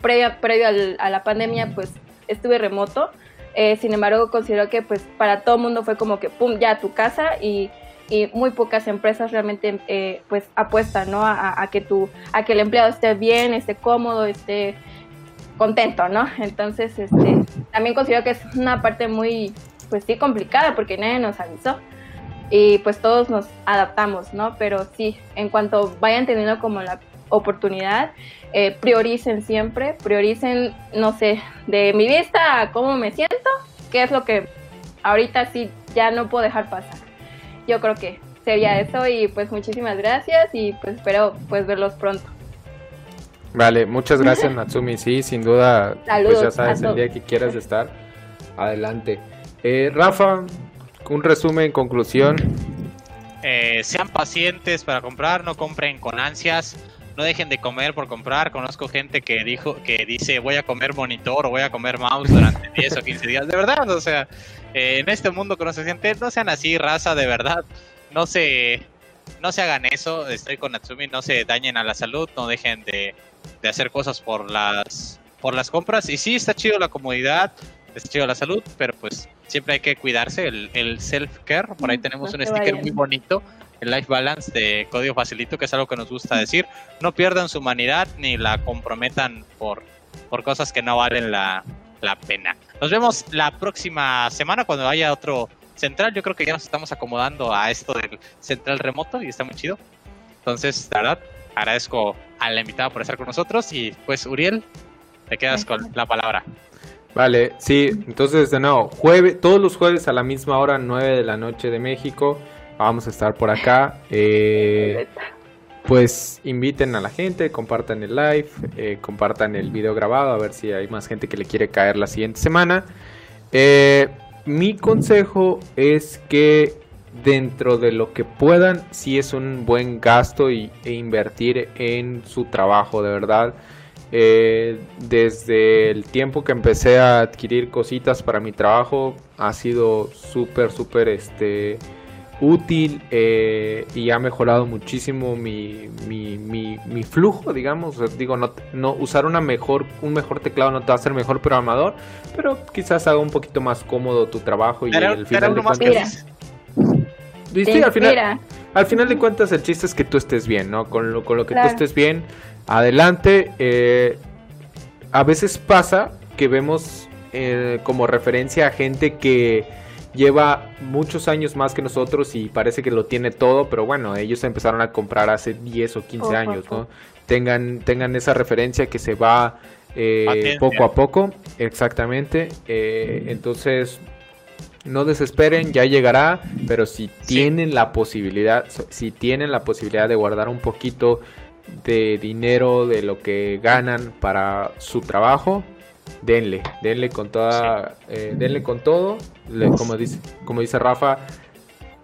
previo, previo a la pandemia, pues estuve remoto. Eh, sin embargo, considero que pues para todo el mundo fue como que, pum, ya a tu casa y, y muy pocas empresas realmente eh, pues apuestan, ¿no? A, que tu, a que el empleado esté bien, esté cómodo, esté contento, ¿no? Entonces, este, también considero que es una parte muy, pues sí, complicada porque nadie nos avisó y pues todos nos adaptamos, ¿no? Pero sí, en cuanto vayan teniendo como la oportunidad, eh, prioricen siempre, prioricen, no sé, de mi vista a cómo me siento, qué es lo que ahorita sí ya no puedo dejar pasar. Yo creo que sería eso y pues muchísimas gracias y pues espero pues verlos pronto. Vale, muchas gracias Natsumi, sí, sin duda, pues ya sabes el día que quieras estar, adelante. Eh, Rafa, un resumen, conclusión. Eh, sean pacientes para comprar, no compren con ansias no dejen de comer por comprar. Conozco gente que dijo que dice voy a comer monitor o voy a comer mouse durante 10 o 15 días. De verdad, o sea, eh, en este mundo que no se siente, no sean así, raza, de verdad. No se, no se hagan eso. Estoy con Natsumi, no se dañen a la salud, no dejen de, de hacer cosas por las, por las compras. Y sí, está chido la comodidad, está chido la salud, pero pues siempre hay que cuidarse, el, el self-care. Por ahí mm, tenemos un sticker muy bonito el life balance de código facilito, que es algo que nos gusta decir. No pierdan su humanidad ni la comprometan por, por cosas que no valen la, la pena. Nos vemos la próxima semana cuando haya otro central. Yo creo que ya nos estamos acomodando a esto del central remoto y está muy chido. Entonces, la verdad, agradezco a la invitada por estar con nosotros y pues Uriel, te quedas con la palabra. Vale, sí, entonces de nuevo, jueves, todos los jueves a la misma hora, 9 de la noche de México, vamos a estar por acá. Eh, pues inviten a la gente, compartan el live, eh, compartan el video grabado, a ver si hay más gente que le quiere caer la siguiente semana. Eh, mi consejo es que dentro de lo que puedan, si es un buen gasto y, e invertir en su trabajo, de verdad. Desde el tiempo que empecé a adquirir cositas para mi trabajo, ha sido súper, súper, este útil eh, y ha mejorado muchísimo mi, mi, mi, flujo, digamos. Digo, no, no, usar una mejor, un mejor teclado no te va a hacer mejor programador, pero quizás haga un poquito más cómodo tu trabajo y al final de cuentas... al final, al final de cuentas el chiste es que tú estés bien, ¿no? Con lo, con lo que tú estés bien, adelante. Eh, a veces pasa que vemos eh, como referencia a gente que lleva muchos años más que nosotros y parece que lo tiene todo, pero bueno, ellos empezaron a comprar hace 10 o 15 años, ¿no? Tengan, tengan esa referencia que se va eh, poco a poco, exactamente. Eh, entonces, no desesperen, ya llegará, pero si tienen la posibilidad, si tienen la posibilidad de guardar un poquito de dinero de lo que ganan para su trabajo, denle, denle con toda, eh, denle con todo, como dice, como dice Rafa,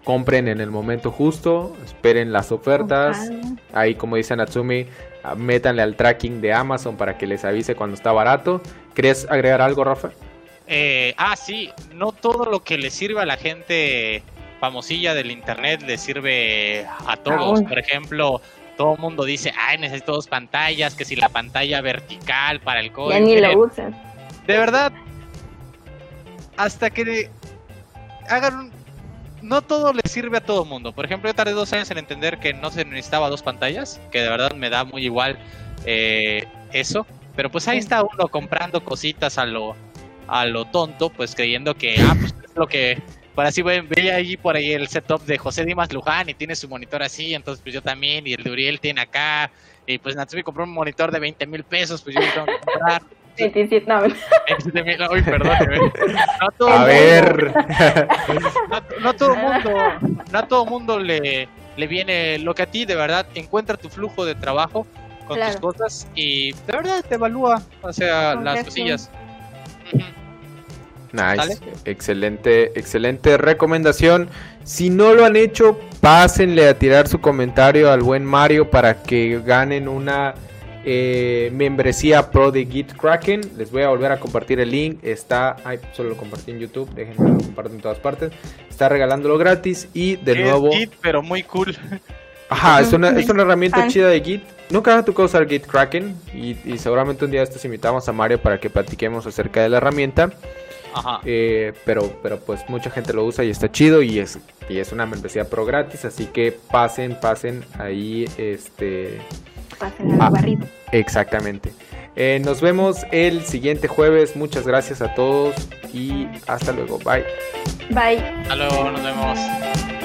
compren en el momento justo, esperen las ofertas, ahí como dice Natsumi, ah, métanle al tracking de Amazon para que les avise cuando está barato. ¿Querías agregar algo, Rafa? Eh, ah, sí, no todo lo que le sirve a la gente famosilla del internet le sirve a todos. Por ejemplo, todo el mundo dice, ay, necesito dos pantallas, que si la pantalla vertical para el código. Ya ni lo usan. De verdad, hasta que hagan No todo le sirve a todo el mundo. Por ejemplo, yo tardé dos años en entender que no se necesitaba dos pantallas, que de verdad me da muy igual eh, eso. Pero pues ahí está uno comprando cositas a lo, a lo tonto, pues creyendo que, ah, pues es lo que para así veía allí por ahí el setup de José Dimas Luján y tiene su monitor así, entonces pues yo también, y el de Uriel tiene acá, y pues Natsumi compró un monitor de 20 mil pesos, pues yo tengo que comprar. 27, no. Uy, perdón. No todo a ver. No, todo mundo, no a todo mundo le, le viene lo que a ti, de verdad, encuentra tu flujo de trabajo con tus cosas y de verdad te evalúa, o sea, las cosillas. Nice, excelente, excelente recomendación. Si no lo han hecho, pásenle a tirar su comentario al buen Mario para que ganen una eh, membresía pro de Git Kraken. Les voy a volver a compartir el link. Está, ay, solo lo compartí en YouTube. Déjenme lo comparto en todas partes. Está regalándolo gratis y de Es nuevo. Git, pero muy cool. Ajá, es una, es una herramienta chida de Git. Nunca me ha tocado usar Git Kraken y, y seguramente un día estos invitamos a Mario para que platiquemos acerca de la herramienta. Ajá. Eh, pero, pero pues mucha gente lo usa y está chido y es, y es una membresía pro gratis, así que pasen, pasen ahí, este, Pasen al Ah. barrido. exactamente. Eh, nos vemos el siguiente jueves, muchas gracias a todos y hasta luego, bye. Bye. Hasta luego, nos vemos.